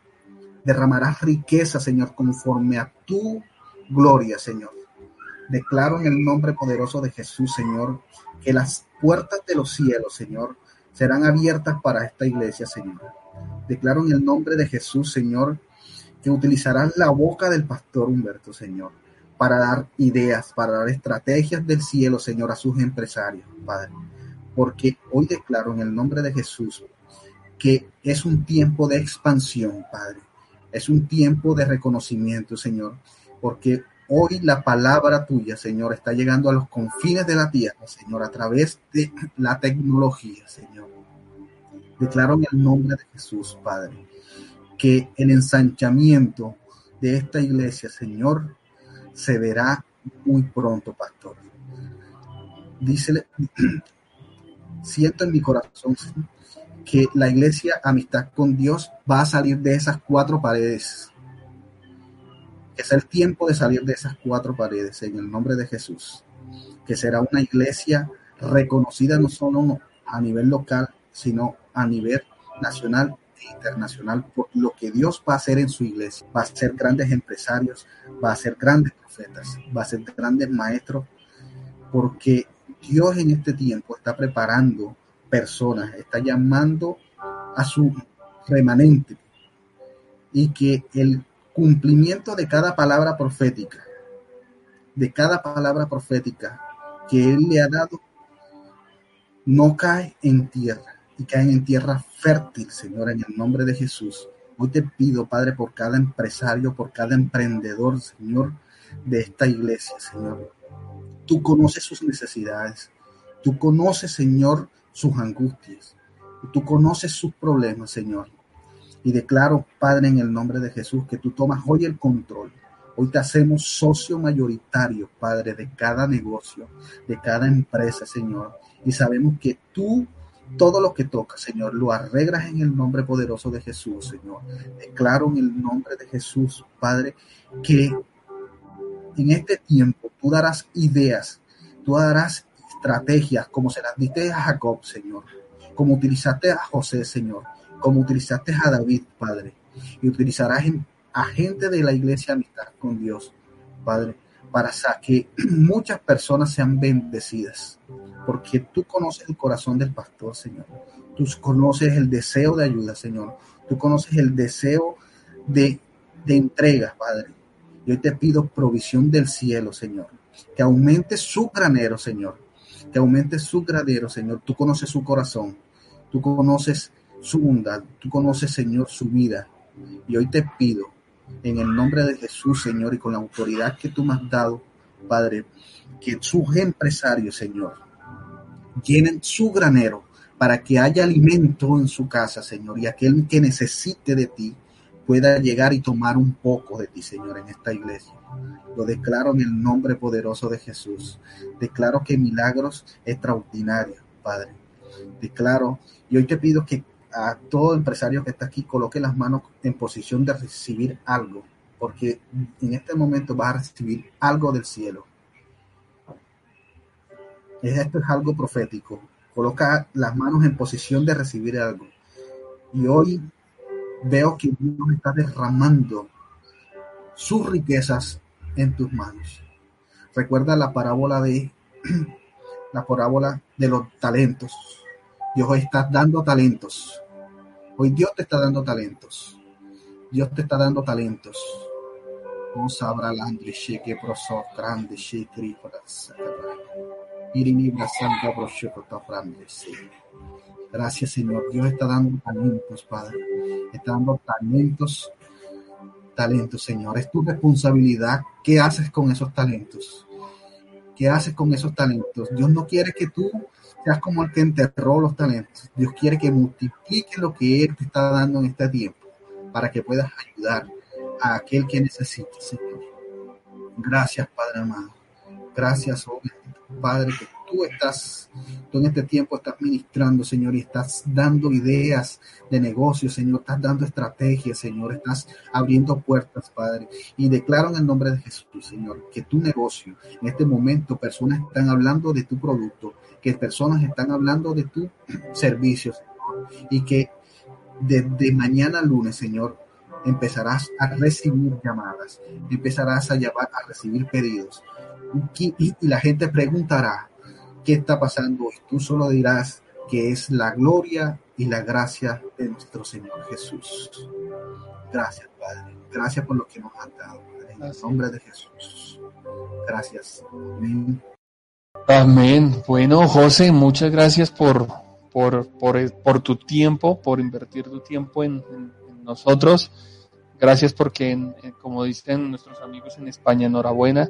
derramarás riqueza, Señor, conforme a tu gloria, Señor. Declaro en el nombre poderoso de Jesús, Señor, que las puertas de los cielos, Señor, serán abiertas para esta iglesia, Señor. Declaro en el nombre de Jesús, Señor, que utilizarás la boca del pastor Humberto, Señor, para dar ideas, para dar estrategias del cielo, Señor, a sus empresarios, Padre. Porque hoy declaro en el nombre de Jesús que es un tiempo de expansión, Padre. Es un tiempo de reconocimiento, Señor, porque hoy la palabra tuya, Señor, está llegando a los confines de la tierra, Señor, a través de la tecnología, Señor. Declaro en el nombre de Jesús, Padre, que el ensanchamiento de esta iglesia, Señor, se verá muy pronto, pastor. Dícele, siento en mi corazón que la iglesia Amistad con Dios va a salir de esas cuatro paredes. Es el tiempo de salir de esas cuatro paredes en el nombre de Jesús. Que será una iglesia reconocida no solo a nivel local, sino a nivel nacional e internacional por lo que Dios va a hacer en su iglesia. Va a ser grandes empresarios, va a ser grandes va a ser grandes maestros, porque Dios en este tiempo está preparando personas, está llamando a su remanente y que el cumplimiento de cada palabra profética, de cada palabra profética que Él le ha dado, no cae en tierra y caen en tierra fértil, Señor, en el nombre de Jesús. Hoy te pido, Padre, por cada empresario, por cada emprendedor, Señor, de esta iglesia, Señor. Tú conoces sus necesidades. Tú conoces, Señor, sus angustias. Tú conoces sus problemas, Señor. Y declaro, Padre, en el nombre de Jesús, que tú tomas hoy el control. Hoy te hacemos socio mayoritario, Padre, de cada negocio, de cada empresa, Señor. Y sabemos que tú todo lo que tocas, Señor, lo arreglas en el nombre poderoso de Jesús, Señor. Declaro en el nombre de Jesús, Padre, que en este tiempo tú darás ideas, tú darás estrategias como se las diste a Jacob, Señor, como utilizaste a José, Señor, como utilizaste a David, Padre, y utilizarás a gente de la iglesia amistad con Dios, Padre, para que muchas personas sean bendecidas, porque tú conoces el corazón del pastor, Señor, tú conoces el deseo de ayuda, Señor, tú conoces el deseo de, de entrega, Padre. Y hoy te pido provisión del cielo, Señor, que aumente su granero, Señor, que aumente su granero, Señor. Tú conoces su corazón, tú conoces su bondad, tú conoces, Señor, su vida. Y hoy te pido en el nombre de Jesús, Señor, y con la autoridad que tú me has dado, Padre, que sus empresarios, Señor, llenen su granero para que haya alimento en su casa, Señor, y aquel que necesite de ti pueda llegar y tomar un poco de ti, Señor, en esta iglesia. Lo declaro en el nombre poderoso de Jesús. Declaro que milagros extraordinarios, Padre. Declaro, y hoy te pido que a todo empresario que está aquí coloque las manos en posición de recibir algo, porque en este momento vas a recibir algo del cielo. Esto es algo profético. Coloca las manos en posición de recibir algo. Y hoy veo que Dios está derramando sus riquezas en tus manos. Recuerda la parábola de la parábola de los talentos. Dios está dando talentos. Hoy Dios te está dando talentos. Dios te está dando talentos. No sabrá la que proso grande Gracias, Señor. Dios está dando talentos, Padre. Está dando talentos, talentos, Señor. Es tu responsabilidad. ¿Qué haces con esos talentos? ¿Qué haces con esos talentos? Dios no quiere que tú seas como el que enterró los talentos. Dios quiere que multiplique lo que Él te está dando en este tiempo para que puedas ayudar a aquel que necesite, Señor. Gracias, Padre amado. Gracias, oh Padre, que tú estás, tú en este tiempo estás ministrando, Señor, y estás dando ideas de negocio, Señor, estás dando estrategias, Señor, estás abriendo puertas, Padre. Y declaro en el nombre de Jesús, Señor, que tu negocio, en este momento, personas están hablando de tu producto, que personas están hablando de tu servicio, y que desde mañana lunes, Señor, empezarás a recibir llamadas, empezarás a llamar, a recibir pedidos. Y, y, la gente preguntará qué está pasando. Y tú solo dirás que es la gloria y la gracia de nuestro Señor Jesús. Gracias, Padre. Gracias por lo que nos has dado, En el nombre de Jesús. Gracias. Amén. Amén. Bueno, José, muchas gracias por, por, por, tu tiempo, por invertir tu tiempo en, nosotros. Gracias porque, como dicen nuestros amigos en España, enhorabuena,